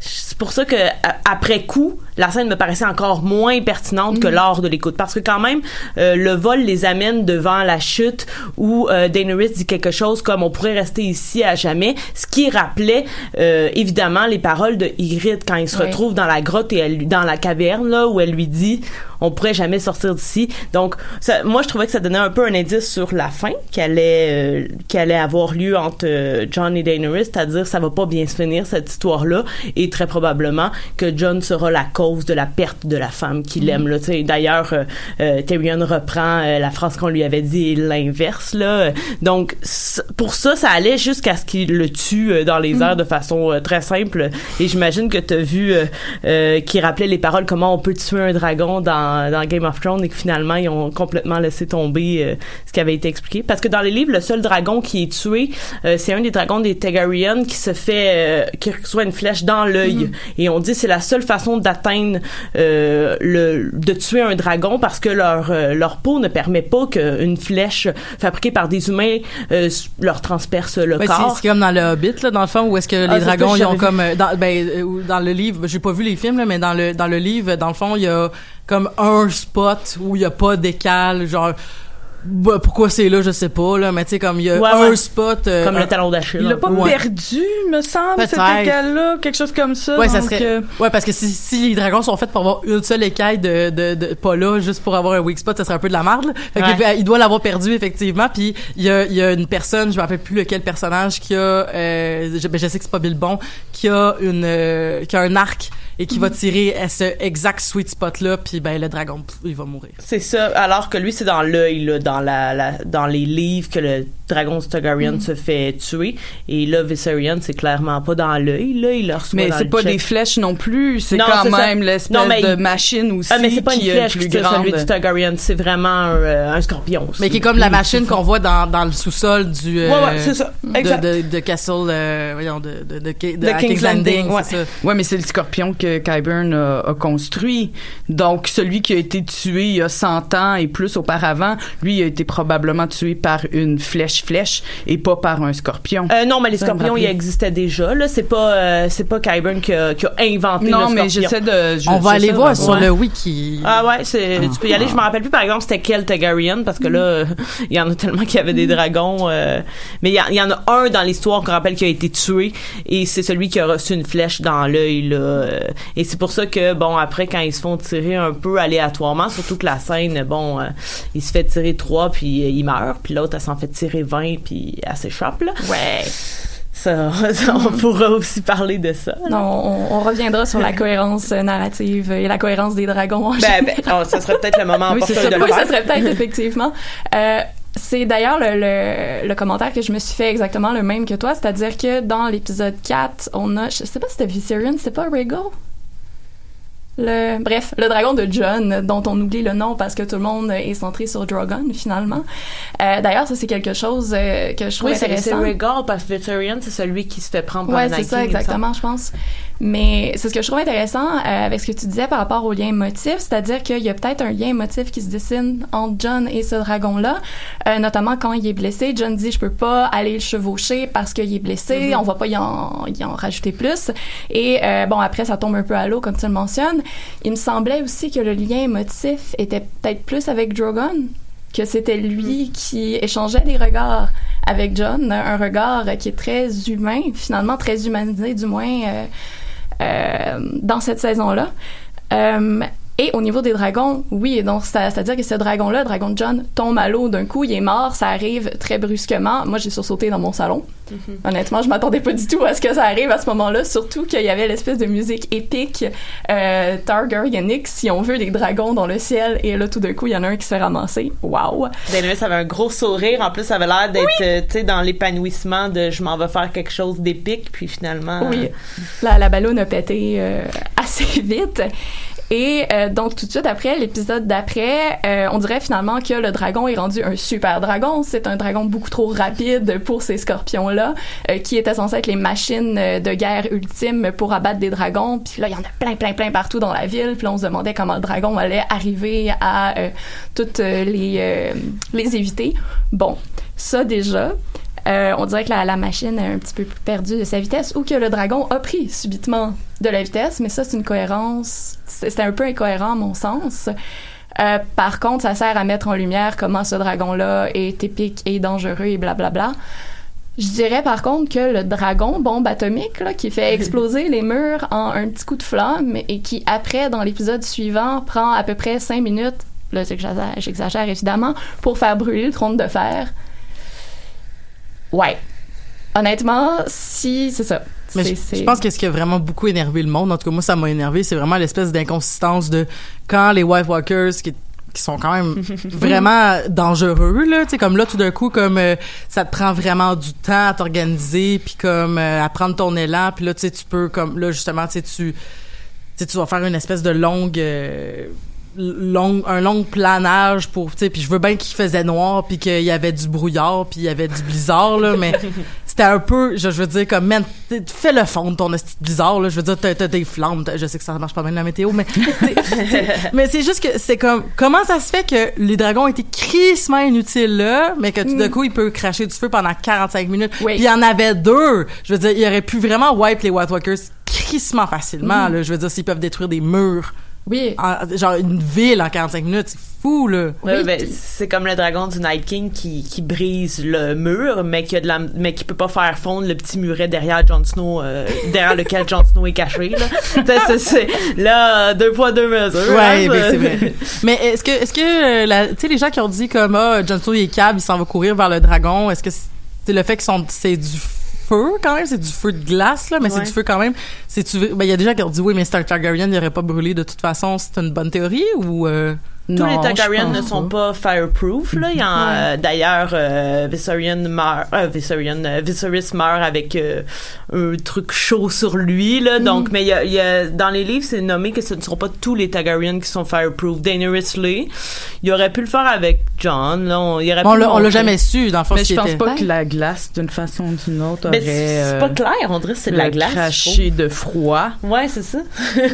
c'est pour ça que après coup, la scène me paraissait encore moins pertinente que lors de l'écoute parce que quand même euh, le vol les amène devant la chute où euh, Daenerys dit quelque chose comme on pourrait rester ici à jamais, ce qui rappelait euh, évidemment les paroles de Ygritte quand il se Oui. retrouve dans la grotte et elle dans la caverne là où elle lui dit on pourrait jamais sortir d'ici. Donc, ça, moi, je trouvais que ça donnait un peu un indice sur la fin qui allait, euh, allait avoir lieu entre euh, John et Daenerys, c'est-à-dire ça va pas bien se finir cette histoire-là, et très probablement que John sera la cause de la perte de la femme qu'il aime. Là, d'ailleurs, euh, euh, Tyrion reprend euh, la phrase qu'on lui avait dit l'inverse là. Donc, pour ça, ça allait jusqu'à ce qu'il le tue euh, dans les airs de façon très simple. Et j'imagine que tu as vu qui rappelait les paroles comment on peut tuer un dragon dans, dans Game of Thrones et que finalement ils ont complètement laissé tomber euh, ce qui avait été expliqué. Parce que dans les livres, le seul dragon qui est tué, euh, c'est un des dragons des Targaryen qui se fait, euh, qui reçoit une flèche dans l'œil. Et on dit c'est la seule façon d'atteindre le, de tuer un dragon parce que leur leur peau ne permet pas qu'une flèche fabriquée par des humains leur transperce le Ouais, corps. c'est comme dans le Hobbit là dans le fond où est-ce que Ah, les dragons ils ont comme dans ben dans le livre j'ai pas vu les films là mais dans le dans le livre dans le fond il y a comme un spot où il y a pas d'écale genre bah, pourquoi c'est là je sais pas là mais tu sais comme il y a Ouais, un ouais. spot euh, Comme un- le talon d'Achille. Il l'a pas Ouais. perdu, me semble, cet égal-là, quelque chose comme ça. Ouais, ça donc, serait. euh, Ouais, parce que si, si les dragons sont faits pour avoir une seule écaille de, de, de pas là, juste pour avoir un weak spot, ça serait un peu de la merde. là. Fait Ouais. qu'il- il doit l'avoir perdu effectivement. Puis il y a, il y a une personne, je me rappelle plus lequel personnage qui a, euh, je, ben, je sais que c'est pas Bilbon, qui a une, euh, qui a un arc et qui va tirer à ce exact sweet spot là. Puis ben le dragon, pff, il va mourir. C'est ça. Alors que lui, c'est dans l'œil, là, dans la, la- dans les livres que le dragon Targaryen se fait tuer. Et là, Viserion, c'est clairement pas dans l'œil. Là, il le reçoit Mais c'est le pas des flèches non plus, c'est quand même l'espèce de il- machine aussi Ah, mais c'est pas une qui est flèche plus grande. celui du Targaryen. C'est vraiment un, euh, un scorpion. Mais qui est comme la machine qu'on voit dans, dans le sous-sol du. euh, Ouais, ouais, c'est ça. Exact. De, de, de Castle, euh, voyons, de, de, de, de, De à King's Landing, ouais. ça. Ouais, mais c'est le scorpion que Kyburn a, a construit. Donc, celui qui a été tué il y a 100 ans et plus auparavant, lui il a été probablement tué par une flèche-flèche et pas par un scorpion. Euh, non, mais les scorpions, ils existaient déjà. Là, c'est pas, euh, c'est pas Kyburn qui a, qui a inventé non, le mais scorpion. j'essaie de... je- On va aller voir sur Ouais. le wiki. Ah ouais, c'est tu peux y aller. Je me rappelle plus par exemple c'était quel Targaryen parce que là euh, (laughs) il y en a tellement qu'il y avait des dragons. euh, mais il y, y en a un dans l'histoire qu'on rappelle qui a été tué et c'est celui qui a reçu une flèche dans l'œil là. Et c'est pour ça que bon après quand ils se font tirer un peu aléatoirement, surtout que la scène bon euh, il se fait tirer trois puis euh, il meurt puis l'autre elle s'en fait tirer 20 puis elle s'échappe là. Ouais. Ça, ça, on pourra aussi parler de ça. là. Non, on, on reviendra sur la (laughs) cohérence euh, narrative et la cohérence des dragons. en Ben, ben, oh, ça serait peut-être le moment Oui, opportun de le oui, ça serait peut-être effectivement. Euh, c'est d'ailleurs le, le, le commentaire que je me suis fait exactement le même que toi, c'est-à-dire que dans l'épisode 4, on a, je sais pas si c'était Viserion, c'était pas Rhaegal? Le, bref, le dragon de John, dont on oublie le nom parce que tout le monde est centré sur Drogon, finalement. Euh, d'ailleurs, ça, c'est quelque chose euh, que je trouve Oui, c'est c'est intéressant. Rhaegal parce que Viserion, c'est celui qui se fait prendre par Ouais, c'est ça, exactement, je pense. Mais c'est ce que je trouve intéressant euh, avec ce que tu disais par rapport au lien émotif, c'est-à-dire qu'il y a peut-être un lien émotif qui se dessine entre John et ce dragon-là, euh, notamment quand il est blessé. John dit, je peux pas aller le chevaucher parce qu'il est blessé, on va pas y en, y en rajouter plus. Et euh, bon, après, ça tombe un peu à l'eau, comme tu le mentionnes. Il me semblait aussi que le lien émotif était peut-être plus avec Drogon, que c'était lui qui échangeait des regards avec John, un regard qui est très humain, finalement très humanisé du moins euh, dans cette saison-là. Euh, et au niveau des dragons, oui, donc c'est- c'est-à-dire que ce dragon-là, dragon John, tombe à l'eau d'un coup, il est mort, ça arrive très brusquement. Moi, j'ai sursauté dans mon salon. Honnêtement, je m'attendais pas du tout à ce que ça arrive à ce moment-là, surtout qu'il y avait l'espèce de musique épique euh, Targaryenic, si on veut, des dragons dans le ciel, et là, tout d'un coup, il y en a un qui se fait ramasser. Wow! Daenerys avait un gros sourire. En plus, ça avait l'air d'être, euh, tu sais, dans l'épanouissement de je m'en vais faire quelque chose d'épique. Puis finalement. Oui, la, la ballonne a pété euh, assez (laughs) vite. Et euh, donc tout de suite après l'épisode d'après, euh, on dirait finalement que le dragon est rendu un super dragon. C'est un dragon beaucoup trop rapide pour ces scorpions-là, euh, qui étaient censés être les machines de guerre ultimes pour abattre des dragons. Puis là, il y en a plein, plein, plein partout dans la ville. Puis là, on se demandait comment le dragon allait arriver à toutes les les éviter. Bon, ça déjà. Euh, on dirait que la, la machine est un petit peu plus perdue de sa vitesse ou que le dragon a pris subitement de la vitesse, mais ça, c'est une cohérence. C'est un peu incohérent à mon sens. Euh, par contre, ça sert à mettre en lumière comment ce dragon-là est épique et dangereux et blablabla. Je dirais par contre que le dragon bombe atomique là, qui fait (laughs) exploser les murs en un petit coup de flamme et qui après dans l'épisode suivant prend à peu près cinq minutes, là j'exagère évidemment, pour faire brûler le trône de fer. Ouais. Honnêtement, si c'est ça. Mais je, pense que ce qui a vraiment beaucoup énervé le monde, en tout cas moi ça m'a énervé, c'est vraiment l'espèce d'inconsistance de quand les White Walkers qui, qui sont quand même (laughs) vraiment dangereux là, tu sais comme là tout d'un coup comme euh, ça te prend vraiment du temps à t'organiser puis comme euh, à prendre ton élan puis là tu sais tu peux comme là justement tu sais tu tu sais, tu vas faire une espèce de longue euh, long un long planage pour tu sais puis je veux bien qu'il faisait noir puis qu'il y avait du brouillard puis il y avait du blizzard là mais (laughs) c'était un peu je, je veux dire comme man fais le fond de ton blizzard là je veux dire t'as, t'as des flammes je sais que ça marche pas bien la météo mais t'sais, t'sais, (laughs) mais c'est juste que c'est comme comment ça se fait que les dragons étaient crissement inutiles là mais que tout d'un coup il peut cracher du feu pendant 45 minutes? Oui. puis il y en avait deux. Je veux dire il aurait pu vraiment wipe les White Walkers crissement facilement là. Je veux dire s'ils peuvent détruire des murs Oui. en- genre une ville en 45 minutes, c'est fou là. Ouais, Oui, ben, c'est comme le dragon du Night King qui, qui brise le mur, mais qui a de la, mais qui peut pas faire fondre le petit muret derrière Jon Snow, euh, derrière lequel Jon Snow est caché. Là, (laughs) c'est, c'est- là deux fois deux mesures. Ouais, hein, ben, c'est vrai. Mais est-ce que est-ce que euh, la- tu sais les gens qui ont dit comme ah Jon Snow il est câble, il s'en va courir vers le dragon, est-ce que c'est le fait qu'ils sont c'est du feu quand même, c'est du feu de glace là, mais c'est du feu quand même. C'est tu ben il y a des gens qui ont dit oui mais Stark Targaryen n'aurait pas brûlé de toute façon, c'est une bonne théorie ou euh, Tous Non, les Targaryen ne sont pas fireproof. Là. Il y en, euh, D'ailleurs, euh, Viserion meurt, euh, Viserion, euh, Viserys meurt avec euh, un truc chaud sur lui. Là. Donc, mais il y a, il y a- dans les livres, c'est nommé que ce ne sont pas tous les Targaryen qui sont fireproof. Daenerys Lee, il aurait pu le faire avec John. Là. On, il aurait Bon, on pu l'a- on l'a montrer. jamais su dans le fond Mais je pense était. pas que la glace, d'une façon ou d'une autre, aurait Mais c'est pas clair. On dirait que c'est de la glace. craché de froid. Ouais, c'est ça.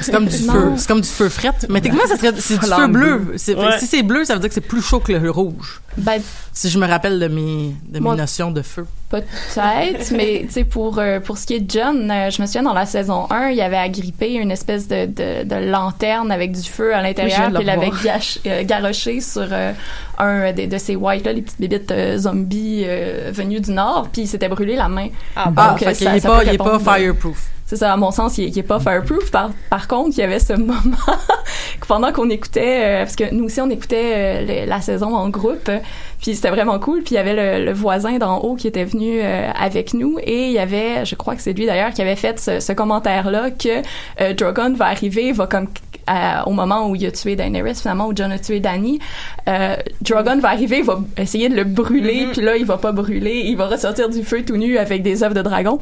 C'est comme du (laughs) Non. feu, c'est comme du feu fret. Mais techniquement ça serait c'est du feu bleu. C'est- Ouais. Si c'est bleu, ça veut dire que c'est plus chaud que le rouge. Ben, Si je me rappelle de mes de mes Moi- notions de feu. Peut-être, (laughs) mais tu sais, pour, euh, pour ce qui est de John, euh, je me souviens dans la saison 1, il avait agrippé une espèce de, de, de lanterne avec du feu à l'intérieur, puis il l'avait euh, garoché sur euh, un de, de ces whites, là, les petites bébites euh, zombies euh, venus du Nord, puis il s'était brûlé la main. Ah, Ah, Donc, qu'il ça- est ça pas il est pas fireproof. C'est ça, à mon sens, il, est- il est pas fireproof. Par, par contre, il y avait ce moment (laughs) que pendant qu'on écoutait, euh, parce que nous aussi on écoutait euh, le- la saison en groupe, euh, puis c'était vraiment cool. Puis il y avait le, le voisin d'en haut qui était venu euh, avec nous. Et il y avait, je crois que c'est lui d'ailleurs qui avait fait ce, ce commentaire-là que euh, Drogon va arriver, va comme à- au moment où il a tué Daenerys, finalement où Jon a tué Dany, euh, Drogon va arriver, il va essayer de le brûler, puis là il va pas brûler, il va ressortir du feu tout nu avec des œufs de dragon.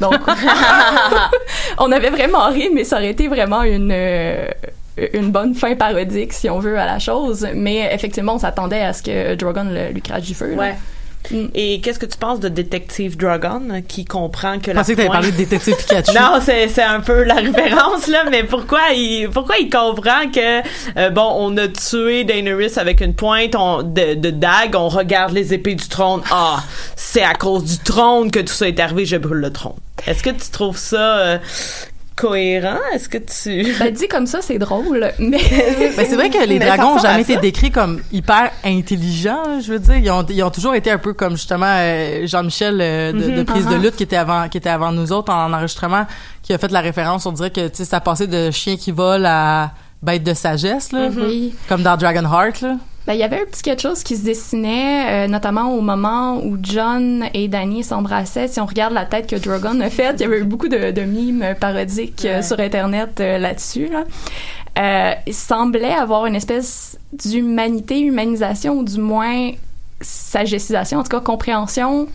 Donc (laughs) (laughs) on avait vraiment ri, mais ça aurait été vraiment une euh, une bonne fin parodique, si on veut, à la chose. Mais effectivement, on s'attendait à ce que Drogon le- lui crache du feu. Ouais. Mm. Et qu'est-ce que tu penses de Détective Dragon qui comprend que Je la pensais que t'avais pointe- parlé de détective Pikachu. (laughs) Non, c'est c'est un peu la référence là, mais pourquoi il pourquoi il comprend que euh, bon, on a tué Daenerys avec une pointe on- de, de dague, on regarde les épées du trône. Ah, c'est à cause du trône que tout ça est arrivé, je brûle le trône. Est-ce que tu trouves ça euh, cohérent? Est-ce que tu (laughs) Ben, dit comme ça, c'est drôle, mais... Ben, c'est vrai que les Mais dragons ont ressemble jamais été décrits comme hyper intelligents, je veux dire. Ils ont, ils ont toujours été un peu comme justement euh, Jean-Michel euh, de, de prise de Uh-huh. lutte qui était avant qui était avant nous autres en enregistrement, qui a fait la référence. On dirait que tu sais ça passait de chien qui vole à bête de sagesse là, Oui. comme dans Dragonheart là. Ben, il y avait un petit quelque chose qui se dessinait, euh, notamment au moment où John et Danny s'embrassaient. Si on regarde la tête que Drogon a faite, il y avait eu beaucoup de, de mimes parodiques euh, sur Internet euh, là-dessus. Là. Euh, il semblait avoir une espèce d'humanité, humanisation, ou du moins sagécisation, en tout cas compréhension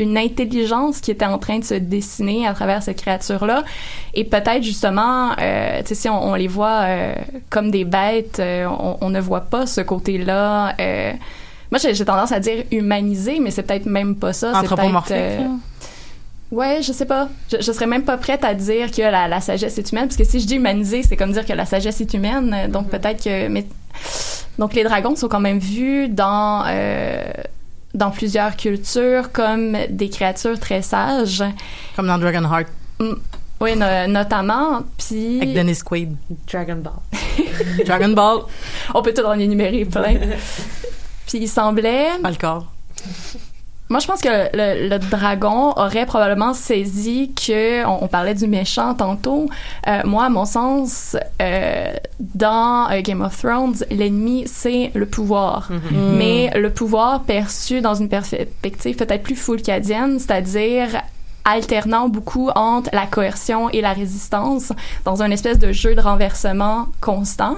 une intelligence qui était en train de se dessiner à travers cette créature-là. Et peut-être justement, euh, si on, on les voit euh, comme des bêtes, euh, on, on ne voit pas ce côté-là. moi, j'ai tendance à dire humanisé, mais c'est peut-être même pas ça. Anthropomorphique. Ouais, je sais pas. Je, je serais même pas prête à dire que la, la sagesse est humaine, parce que si je dis humanisé, c'est comme dire que la sagesse est humaine. Donc peut-être que, mais donc les dragons sont quand même vus dans euh, dans plusieurs cultures comme des créatures très sages. Comme dans Dragonheart Oui, no- notamment. Puis avec Dennis Quaid. Dragon Ball. (laughs) Dragon Ball, on peut tout en énumérer plein. (laughs) puis il semblait pas le corps. Moi, je pense que le, le dragon aurait probablement saisi que on, on parlait du méchant tantôt. Euh, moi, à mon sens, euh, dans euh, Game of Thrones, l'ennemi c'est le pouvoir, Mhm. mais le pouvoir perçu dans une perspective peut-être plus fulcadienne, c'est-à-dire alternant beaucoup entre la coercion et la résistance dans un espèce de jeu de renversement constant.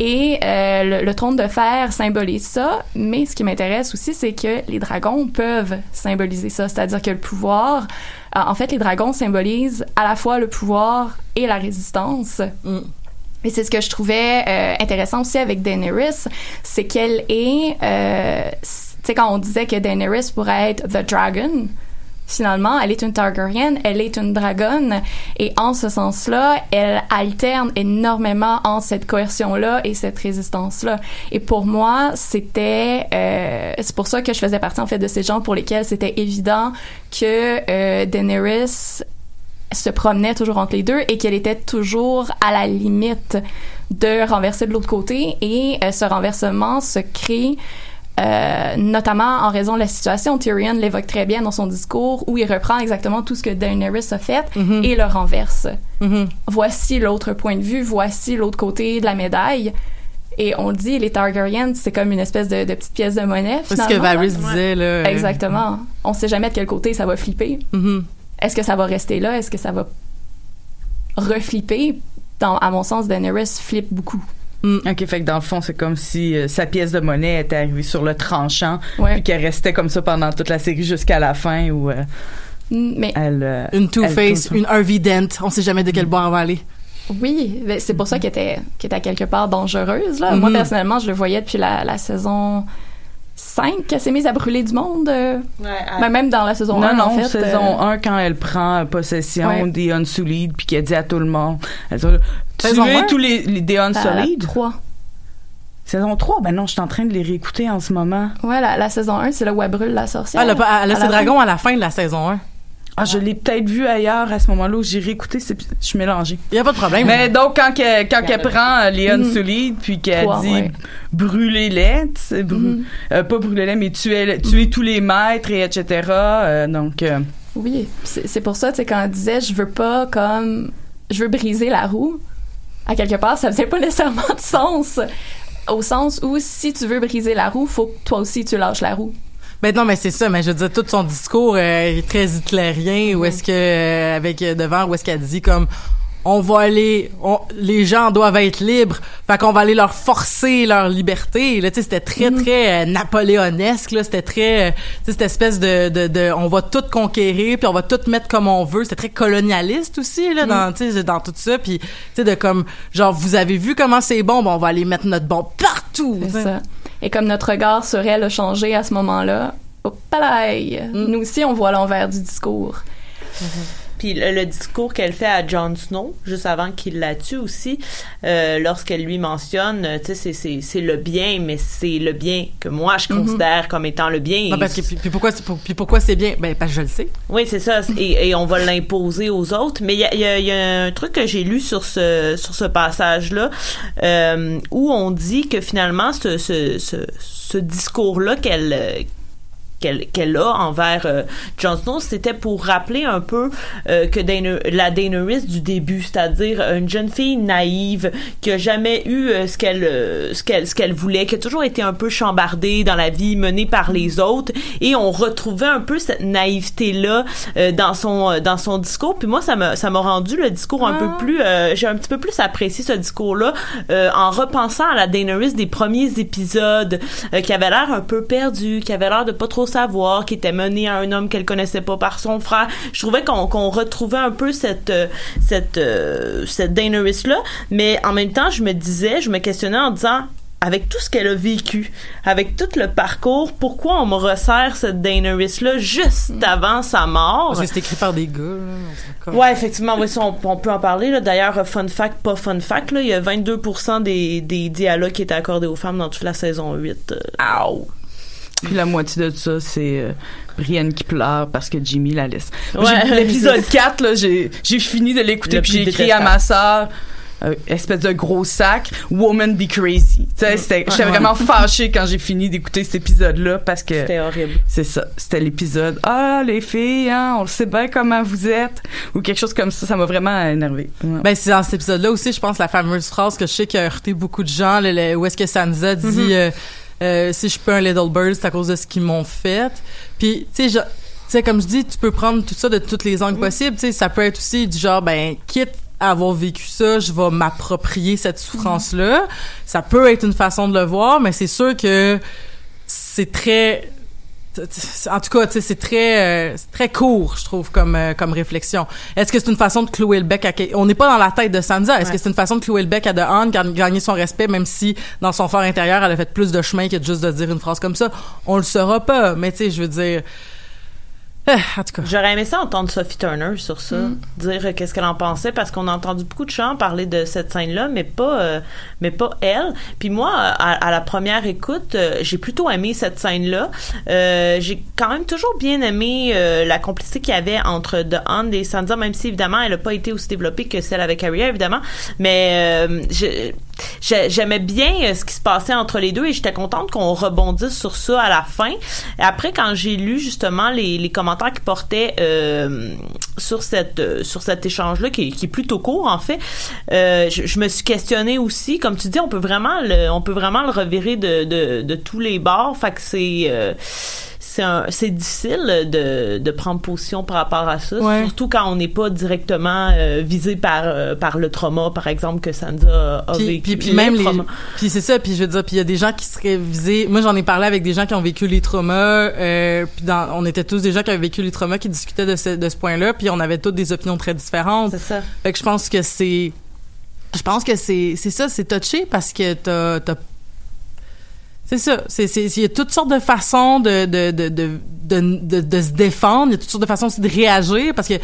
Et euh, le, le trône de fer symbolise ça, mais ce qui m'intéresse aussi, c'est que les dragons peuvent symboliser ça, c'est-à-dire que le pouvoir, euh, en fait, les dragons symbolisent à la fois le pouvoir et la résistance. Et c'est ce que je trouvais euh, intéressant aussi avec Daenerys, c'est qu'elle est, euh, tu sais, quand on disait que Daenerys pourrait être the dragon, finalement, elle est une Targaryen, elle est une dragonne, et en ce sens-là, elle alterne énormément entre cette coercion-là et cette résistance-là. Et pour moi, c'était, euh, c'est pour ça que je faisais partie en fait de ces gens pour lesquels c'était évident que euh, Daenerys se promenait toujours entre les deux et qu'elle était toujours à la limite de renverser de l'autre côté et euh, ce renversement se crée euh, notamment en raison de la situation. Tyrion l'évoque très bien dans son discours où il reprend exactement tout ce que Daenerys a fait Mhm. et le renverse. Mhm. Voici l'autre point de vue, voici l'autre côté de la médaille. Et on le dit, les Targaryens, c'est comme une espèce de, de petite pièce de monnaie. C'est ce que. Varys disait, là. euh, Exactement. On sait jamais de quel côté ça va flipper. Mhm. Est-ce que ça va rester là? Est-ce que ça va reflipper? Dans, à mon sens, Daenerys flippe beaucoup. OK, fait que dans le fond, c'est comme si euh, sa pièce de monnaie était arrivée sur le tranchant, Ouais. puis qu'elle restait comme ça pendant toute la série jusqu'à la fin où euh, Mais elle... euh, Une Two-Face, elle- une Harvey Dent. On sait jamais de quel bord on va aller. oui, c'est pour ça qu'elle était, qu'elle était quelque part dangereuse. Là. Moi, Mhm. personnellement, je le voyais depuis la, la saison 5 qu'elle s'est mise à brûler du monde. euh, ben, même dans la saison non, 1, non, en fait. saison euh, 1, quand elle prend possession Ouais. des Unsullied, puis qu'elle dit à tout le monde, elle dit, Saison tous les, les des la- la Unsullied. 3. Saison 3, ben non, je suis en train de les réécouter en ce moment. Ouais, la, la saison 1, c'est là où elle brûle la sorcière. Ah, elle a, pas- elle a À ses la fin. dragons à la fin de la saison 1. Ah, je l'ai peut-être vu ailleurs à ce moment-là où j'ai réécouté, je suis mélangée. Il y a pas de problème. Mais donc, quand, elle prend euh, les Mhm. Unsullied, puis qu'elle dit ouais. brûlez-les, tu sais, brû- Mhm. euh, pas brûlez-les, mais tuez, tuez tous les maîtres, et etc. euh, donc, euh, Oui, c'est c'est pour ça, tu sais, quand elle disait je veux pas comme je veux briser la roue, à quelque part, ça faisait pas (laughs) nécessairement de sens. Au sens où si tu veux briser la roue, faut que toi aussi tu lâches la roue. Ben non, mais c'est ça. Mais je veux dire, tout son discours euh, est très hitlérien. Où est-ce que, euh, avec euh, devant, où est-ce qu'elle dit comme, on va aller, on- les gens doivent être libres. Fait qu'on va aller leur forcer leur liberté. Là, tu sais, c'était très, très euh, napoléonesque. Là, c'était très, euh, cette espèce de, de, de, on va tout conquérir, puis on va tout mettre comme on veut. C'était très colonialiste aussi là, dans, tu sais, dans tout ça. Puis, tu sais, de comme, genre, vous avez vu comment c'est bon, ben on va aller mettre notre bon partout. C'est ça. Et comme notre regard sur elle a changé à ce moment-là, au palais, nous aussi on voit l'envers du discours. Puis le, le discours qu'elle fait à Jon Snow, juste avant qu'il la tue aussi, euh, lorsqu'elle lui mentionne, euh, tu sais, c'est- c'est c'est le bien, mais c'est le bien que moi je considère comme étant le bien. Non, parce que, puis, puis pourquoi, c'est- puis pourquoi c'est bien? Ben, parce que je le sais. Oui, c'est ça. Et, et on va l'imposer aux autres. Mais il y a, y a- y a un truc que j'ai lu sur ce sur ce passage-là euh, où on dit que finalement ce ce, ce, ce discours-là qu'elle qu'elle qu'elle a envers euh, Jon Snow, c'était pour rappeler un peu euh, que Daener- la Daenerys du début, c'est-à-dire une jeune fille naïve qui a jamais eu euh, ce qu'elle euh, ce qu'elle ce qu'elle voulait, qui a toujours été un peu chambardée dans la vie, menée par les autres, et on retrouvait un peu cette naïveté là dans son euh, dans son discours. Puis moi, ça m'a ça m'a rendu le discours un peu plus, euh, j'ai un petit peu plus apprécié ce discours-là euh, en repensant à la Daenerys des premiers épisodes, euh, qui avait l'air un peu perdue, qui avait l'air de pas trop savoir, qui était menée à un homme qu'elle connaissait pas par son frère. Je trouvais qu'on retrouvait un peu cette euh, cette euh, cette Daenerys là, mais en même temps, je me disais, je me questionnais en disant avec tout ce qu'elle a vécu, avec tout le parcours, pourquoi on me resserre cette Daenerys-là juste avant sa mort? Parce que c'est écrit par des gars. Là, Ouais, effectivement, oui, ça, on, on peut en parler. D'ailleurs, fun fact, pas fun fact, là, il y a 22% des, des dialogues qui étaient accordés aux femmes dans toute la saison 8. euh. Puis la moitié de ça, c'est euh, Brienne qui pleure parce que Jimmy la laisse. Ouais. L'épisode 4, là, j'ai j'ai fini de l'écouper Le puis j'ai écrit à ma sœur euh, espèce de gros sac, Woman Be Crazy. Tu sais, c'était- j'étais vraiment fâchée quand j'ai fini d'écouter cet épisode-là parce que C'était horrible. c'est ça, c'était l'épisode ah les filles, hein, on le sait bien comment vous êtes ou quelque chose comme ça, ça m'a vraiment énervé. Ouais. Ben, c'est dans cet épisode-là aussi, je pense, la fameuse phrase que je sais qui a heurté beaucoup de gens, le- le- où est-ce que Sansa dit Mhm. euh, euh, si je pas un Little Bird, c'est à cause de ce qu'ils m'ont fait. Puis, tu sais, je- tu sais, comme je dis, tu peux prendre tout ça de tous les angles possibles. Tu sais, ça peut être aussi du genre, ben, quitte à avoir vécu ça, je vais m'approprier cette souffrance-là. Ça peut être une façon de le voir, mais c'est sûr que c'est très en tout cas, c'est très, euh, très court, je trouve, comme, euh, comme réflexion. Est-ce que c'est une façon de clouer le bec à On n'est pas dans la tête de Sansa. Est-ce Ouais. que c'est une façon de clouer le bec à Hunt, ga- gagner son respect, même si dans son fort intérieur, elle a fait plus de chemin que de juste de dire une phrase comme ça? On le saura pas, mais tu sais, je veux dire... En tout cas. J'aurais aimé ça entendre Sophie Turner sur ça, Mm. dire euh, qu'est-ce qu'elle en pensait parce qu'on a entendu beaucoup de gens parler de cette scène-là, mais pas, euh, mais pas elle. Puis moi, à, à la première écoute, euh, j'ai plutôt aimé cette scène-là. Euh, j'ai quand même toujours bien aimé euh, la complicité qu'il y avait entre The Hunt et Sansa, même si évidemment elle a pas été aussi développée que celle avec Arya, évidemment. Mais euh, je- j'ai- j'aimais bien euh, ce qui se passait entre les deux et j'étais contente qu'on rebondisse sur ça à la fin. Après, quand j'ai lu justement les, les commentaires qui portaient euh, sur cette euh, sur cet échange-là, qui, est- qui est plutôt court en fait, euh, je, je me suis questionnée aussi. Comme tu dis, on peut vraiment le, on peut vraiment le revirer de, de, de tous les bords. Fait que c'est euh, c'est difficile de, de prendre position par rapport à ça, Ouais. surtout quand on n'est pas directement euh, visé par euh, par le trauma, par exemple que Sansa a Puis, vécu. puis, même les, puis c'est ça puis je veux dire puis il y a des gens qui seraient visés moi j'en ai parlé avec des gens qui ont vécu les traumas euh, puis dans, on était tous des gens qui avaient vécu les traumas qui discutaient de ce, de ce point-là puis on avait toutes des opinions très différentes C'est ça. fait que je pense que c'est je pense que c'est c'est ça c'est touché parce que t'as t'as c'est ça c'est c'est il y a toutes sortes de façons de de de de de, se défendre il y a toutes sortes de façons aussi de réagir parce que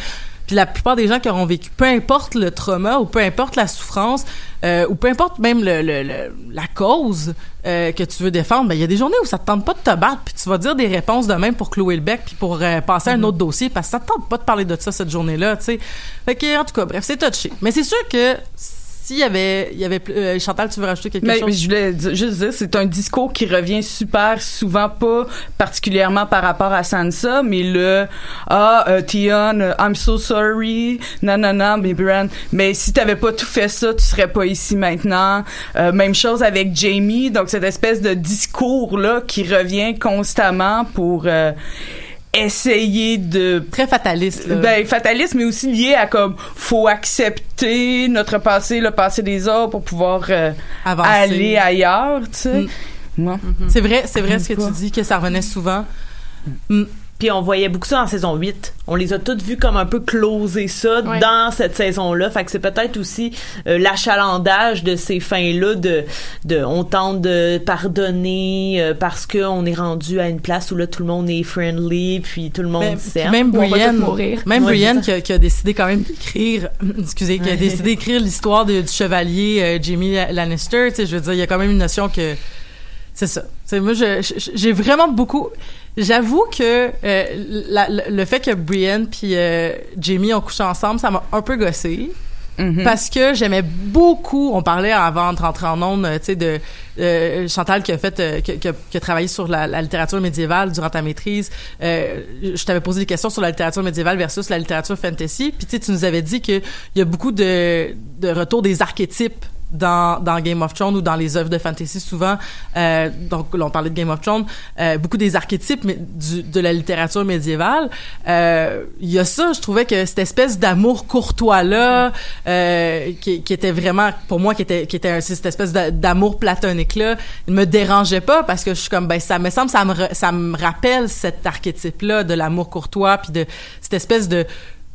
puis la plupart des gens qui auront vécu, peu importe le trauma ou peu importe la souffrance euh, ou peu importe même le, le- le- la cause euh, que tu veux défendre, ben il y a des journées où ça te tente pas de te battre, puis tu vas dire des réponses de même pour clouer le bec puis pour euh, passer à un autre dossier parce que ça te tente pas de parler de ça cette journée-là, tu sais. Fait que en tout cas, bref, c'est touché. Mais c'est sûr que s'il y avait il y avait euh, Chantal, tu veux rajouter quelque Mais, chose? mais je voulais juste dire, c'est un discours qui revient super souvent, pas particulièrement par rapport à Sansa, mais le ah euh, Tion, euh, I'm so sorry, non, mais Bran, mais si t'avais pas tout fait ça, tu serais pas ici maintenant. Euh, même chose avec Jamie, donc cette espèce de discours là qui revient constamment pour euh, essayer de très fataliste là. ben fataliste mais aussi lié à comme faut accepter notre passé le passé des autres pour pouvoir euh, aller ailleurs tu sais Mm. C'est vrai, c'est vrai ce que tu dis que ça revenait souvent. Puis on voyait beaucoup ça en saison 8. On les a toutes vus comme un peu closer ça Ouais. dans cette saison-là. Fait que c'est peut-être aussi euh, l'achalandage de ces fins-là de, de on tente de pardonner euh, parce qu'on est rendu à une place où là tout le monde est friendly puis tout le monde Même, s'aime. même Brienne, même Ouais, Brienne qui a, qui a décidé quand même d'écrire, (clears throat) excusez, qui a décidé d'écrire l'histoire de- du chevalier euh, Jamie Lannister. Tu sais, je veux dire, il y a quand même une notion que c'est ça. Tu sais, moi, je- je- j'ai vraiment beaucoup. J'avoue que euh, la- la- le fait que Brienne puis euh, Jamie ont couché ensemble, ça m'a un peu gossé. Mhm. Parce que j'aimais beaucoup, on parlait avant de rentrer en ondes, tu sais, de euh, Chantal qui a fait, euh, qui, qui a, qui a travaillé sur la, la littérature médiévale durant ta maîtrise. Euh, je t'avais posé des questions sur la littérature médiévale versus la littérature fantasy. Puis tu nous avais dit qu'il y a beaucoup de, de retours des archétypes dans, dans Game of Thrones ou dans les œuvres de fantasy souvent. Euh, donc, on parlait de Game of Thrones. Euh, beaucoup des archétypes du, de la littérature médiévale. Euh, Il y a ça, je trouvais que cette espèce d'amour courtois-là, euh, qui, qui était vraiment, pour moi, qui était, qui était un- cette espèce d'a- d'amour platonique-là, ne me dérangeait pas parce que je suis comme, ben, ça me semble, ça me, ça me rappelle cet archétype-là de l'amour courtois puis de cette espèce de,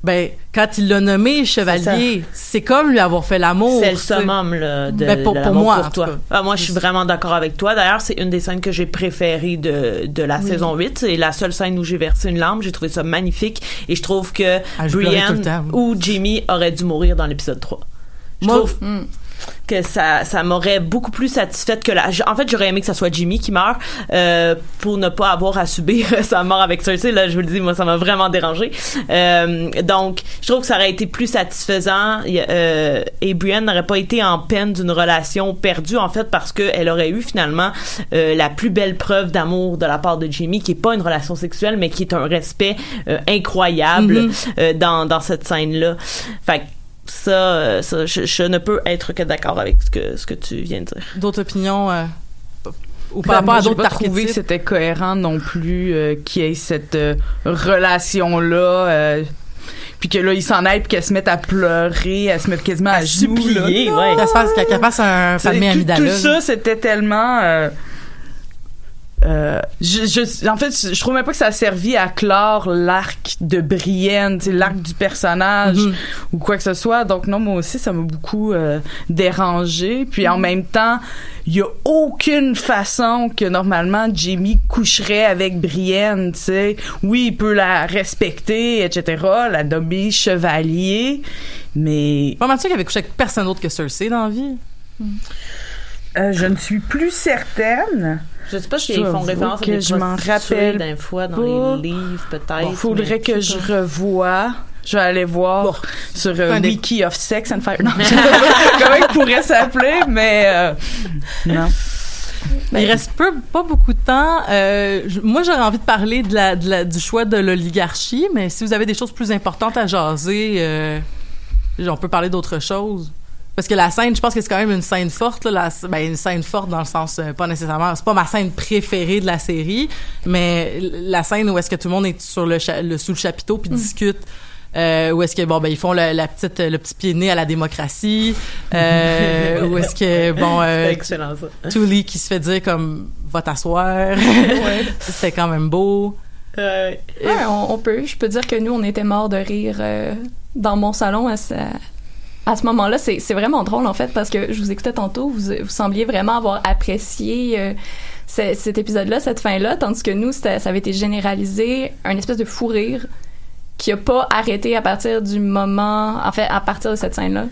ben, quand il l'a nommé chevalier, c'est comme lui avoir fait l'amour. C'est le summum là, de, Ben, pour- de pour moi, pour toi. Ah, moi, je suis vraiment d'accord avec toi. D'ailleurs, c'est une des scènes que j'ai préférées de, de la saison 8. C'est la seule scène où j'ai versé une larme. J'ai trouvé ça magnifique. Et je trouve que Ah, Brienne ou Jamie auraient dû mourir dans l'épisode 3. Je Moi- trouve... que ça ça m'aurait beaucoup plus satisfaite que la en fait j'aurais aimé que ça soit Jimmy qui meurt euh, pour ne pas avoir à subir (laughs) sa mort avec Cersei là je vous le dis moi ça m'a vraiment dérangé. Euh, donc je trouve que ça aurait été plus satisfaisant. Euh, et Brienne n'aurait pas été en peine d'une relation perdue en fait parce que elle aurait eu finalement euh, la plus belle preuve d'amour de la part de Jimmy qui est pas une relation sexuelle mais qui est un respect euh, incroyable euh, dans dans cette scène là fait que ça, euh, ça je, je ne peux être que d'accord avec ce que ce que tu viens de dire. D'autres opinions euh, ou Ben, par rapport moi, à j'ai d'autres pas trouvé que c'était cohérent non plus euh, qu'il y ait cette euh, relation là puis que là ils s'en aillent puis qu'elle se mette à pleurer elle se met quasiment à, là. supplier, ouais. Qu'elle se fasse, un C'est- palmier tout, amygdala. tout ça c'était tellement euh, euh, je, je- en fait, je trouve même pas que ça a servi à clore l'arc de Brienne, tu sais, l'arc du personnage Mhm. ou quoi que ce soit. Donc non, moi aussi, ça m'a beaucoup euh, dérangé. Puis en même temps, il y a aucune façon que normalement Jamie coucherait avec Brienne, tu sais. Oui, il peut la respecter, etc., la nommer chevalier, mais Pas mal sûr qu'il avait couché avec personne d'autre que Cersei dans la vie. euh, je ne suis plus certaine. Je sais pas si Je ils font référence à des je m'en rappelle d'un fois dans pas. les livres peut-être. Bon, faudrait que je pas. revoie. Je vais aller voir sur euh, des- Wiki of Sex and Fire. Non, je sais pas comment il pourrait s'appeler, mais euh, non. Il reste peu, pas beaucoup de temps. Euh, je- moi, j'aurais envie de parler de la, de la- du choix de l'oligarchie, mais si vous avez des choses plus importantes à jaser, euh, on peut parler d'autre chose. Parce que la scène, je pense que c'est quand même une scène forte, là, la- ben, une scène forte dans le sens, euh, pas nécessairement, c'est pas ma scène préférée de la série, mais la scène où est-ce que tout le monde est sur le, sous le chapiteau puis discute. Euh, où est-ce que bon ben ils font le, la petite le petit pied de nez à la démocratie euh, (laughs) où est-ce que bon euh, C'est excellent ça. Tully qui se fait dire comme va t'asseoir (laughs) c'était quand même beau Euh, Ouais, on, on peut. Je peux dire que nous, on était morts de rire euh, dans mon salon à ce, à ce moment-là. C'est vraiment drôle, en fait, parce que je vous écoutais tantôt, vous, sembliez vraiment avoir apprécié euh, ce- cet épisode-là, cette fin-là, tandis que nous, ça avait été généralisé, un espèce de fou rire qui a pas arrêté à partir du moment, en fait, à partir de cette scène-là.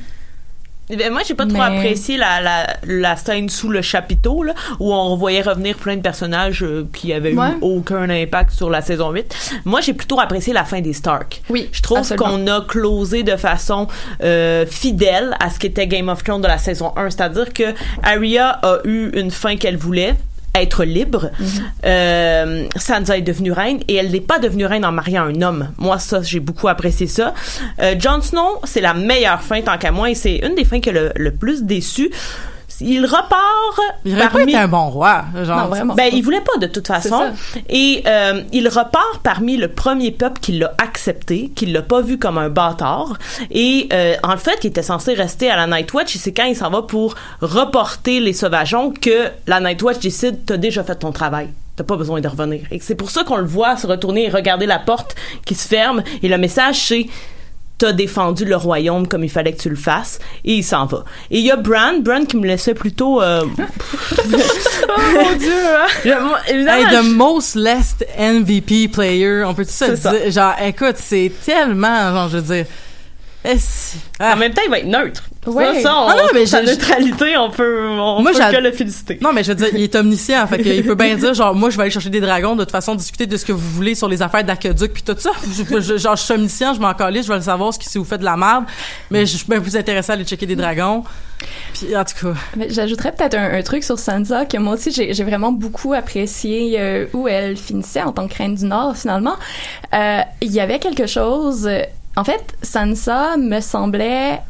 Ben, moi, j'ai pas trop apprécié la, la, la scène sous le chapiteau, là, où on voyait revenir plein de personnages euh, qui avaient Ouais. eu aucun impact sur la saison 8. Moi, j'ai plutôt apprécié la fin des Stark. Oui, Je trouve qu'on a closé de façon euh, fidèle à ce qu'était Game of Thrones de la saison 1. C'est-à-dire que Arya a eu une fin qu'elle voulait être libre. Euh, Sansa est devenue reine et elle n'est pas devenue reine en mariant un homme. Moi, ça, j'ai beaucoup apprécié ça. Euh, Jon Snow, c'est la meilleure fin tant qu'à moi et c'est une des fins qui a le, le plus déçu. Il repart il aurait pas parmi... été un bon roi genre Non, vraiment. Ben, il voulait pas de toute façon. Et euh, il repart parmi le premier peuple qui l'a accepté, qui l'a pas vu comme un bâtard. Et euh, en fait, qui était censé rester à la Night Watch, et c'est quand il s'en va pour reporter les sauvageons que la Night Watch décide t'as déjà fait ton travail. T'as pas besoin de revenir. Et c'est pour ça qu'on le voit se retourner et regarder la porte qui se ferme. Et le message, c'est t'as défendu le royaume comme il fallait que tu le fasses et il s'en va. Et il y a Bran, Bran qui me laissait plutôt euh... (laughs) Oh mon dieu! hein? Moi, évidemment, Hey, the je- most less MVP player on peut tout ça dire? Genre écoute c'est tellement genre je veux dire ah. En même temps, il va être neutre. Ouais. Ça, ça, on, Ah non, mais sa neutralité, on peut, on Moi, peut que le féliciter. Non, mais je veux dire, il est omniscient. Fait qu'il peut bien (laughs) dire, genre, moi, je vais aller chercher des dragons, de toute façon, discuter de ce que vous voulez sur les affaires d'aqueduc puis tout ça. Je- je- genre, je suis omniscient, je m'en calais, je vais le savoir ce que- si vous faites de la merde. Mais je suis bien plus intéressé à aller checker des dragons. Puis, en tout cas. Mais J'ajouterais peut-être un, un truc sur Sansa que moi aussi j'ai j'ai vraiment beaucoup apprécié euh, où elle finissait en tant que reine du Nord finalement. Euh, Il y avait quelque chose. En fait, Sansa me semblait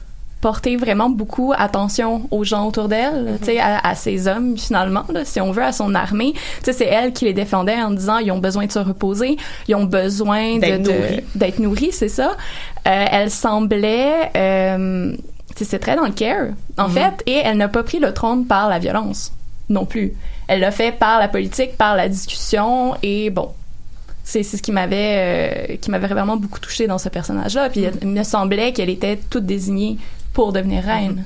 porter vraiment beaucoup attention aux gens autour d'elle, tu sais, à, à ses hommes finalement, là, si on veut, à son armée. Tu sais, c'est elle qui les défendait en disant ils ont besoin de se reposer, ils ont besoin D'être nourris. d'être nourris, c'est ça. Euh, elle semblait euh, c'est très dans le care, en fait, et elle n'a pas pris le trône par la violence non plus. Elle l'a fait par la politique, par la discussion, et bon, c'est ce qui m'avait euh, qui m'avait vraiment beaucoup touché dans ce personnage-là. Puis il me semblait qu'elle était toute désignée pour devenir reine,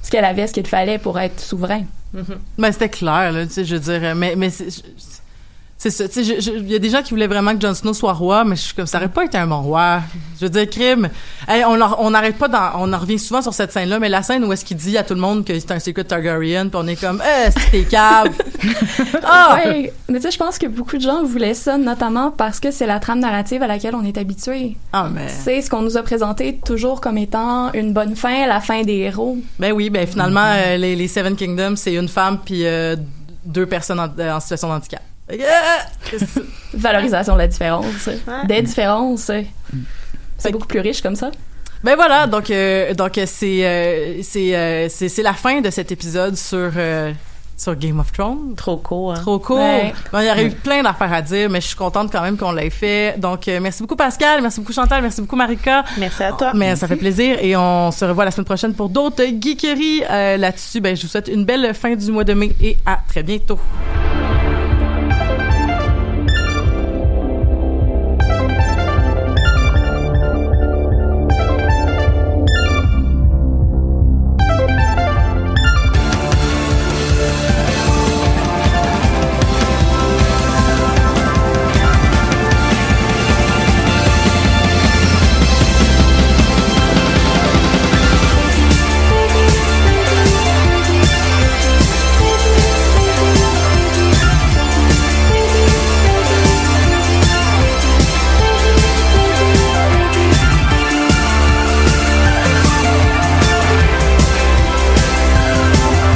parce qu'elle avait ce qu'il fallait pour être souverain. Ben, c'était clair, là, tu sais, je veux dire. Mais, mais c'est- ça. Il y a des gens qui voulaient vraiment que Jon Snow soit roi, mais je suis comme ça aurait pas été un bon roi. Je veux dire, crime. Hey, on n'arrête pas on en revient souvent sur cette scène-là, mais la scène où est-ce qu'il dit à tout le monde que c'est un secret Targaryen, puis on est comme, eh, c'est t'es cave. Ah! Ouais, mais tu sais, je pense que beaucoup de gens voulaient ça, notamment parce que c'est la trame narrative à laquelle on est habitué. Ah, mais. C'est ce qu'on nous a présenté toujours comme étant une bonne fin, la fin des héros. Ben oui, ben finalement, euh, les, les Seven Kingdoms, c'est une femme puis euh, deux personnes en, en situation de handicap. Yeah! Valorisation de la différence, Ouais. des différences. Fait C'est beaucoup plus riche comme ça. Ben voilà, donc euh, donc euh, c'est euh, c'est euh, c'est c'est la fin de cet épisode sur euh, sur Game of Thrones. Trop court. Hein. Trop cool. Ouais. Bon, il y aurait eu plein d'affaires à dire, mais je suis contente quand même qu'on l'ait fait. Donc euh, merci beaucoup Pascal, merci beaucoup Chantal, merci beaucoup Marika. Merci à toi. Mais ça fait plaisir et on se revoit la semaine prochaine pour d'autres geekeries. Euh, Là-dessus, ben je vous souhaite une belle fin du mois de mai et à très bientôt.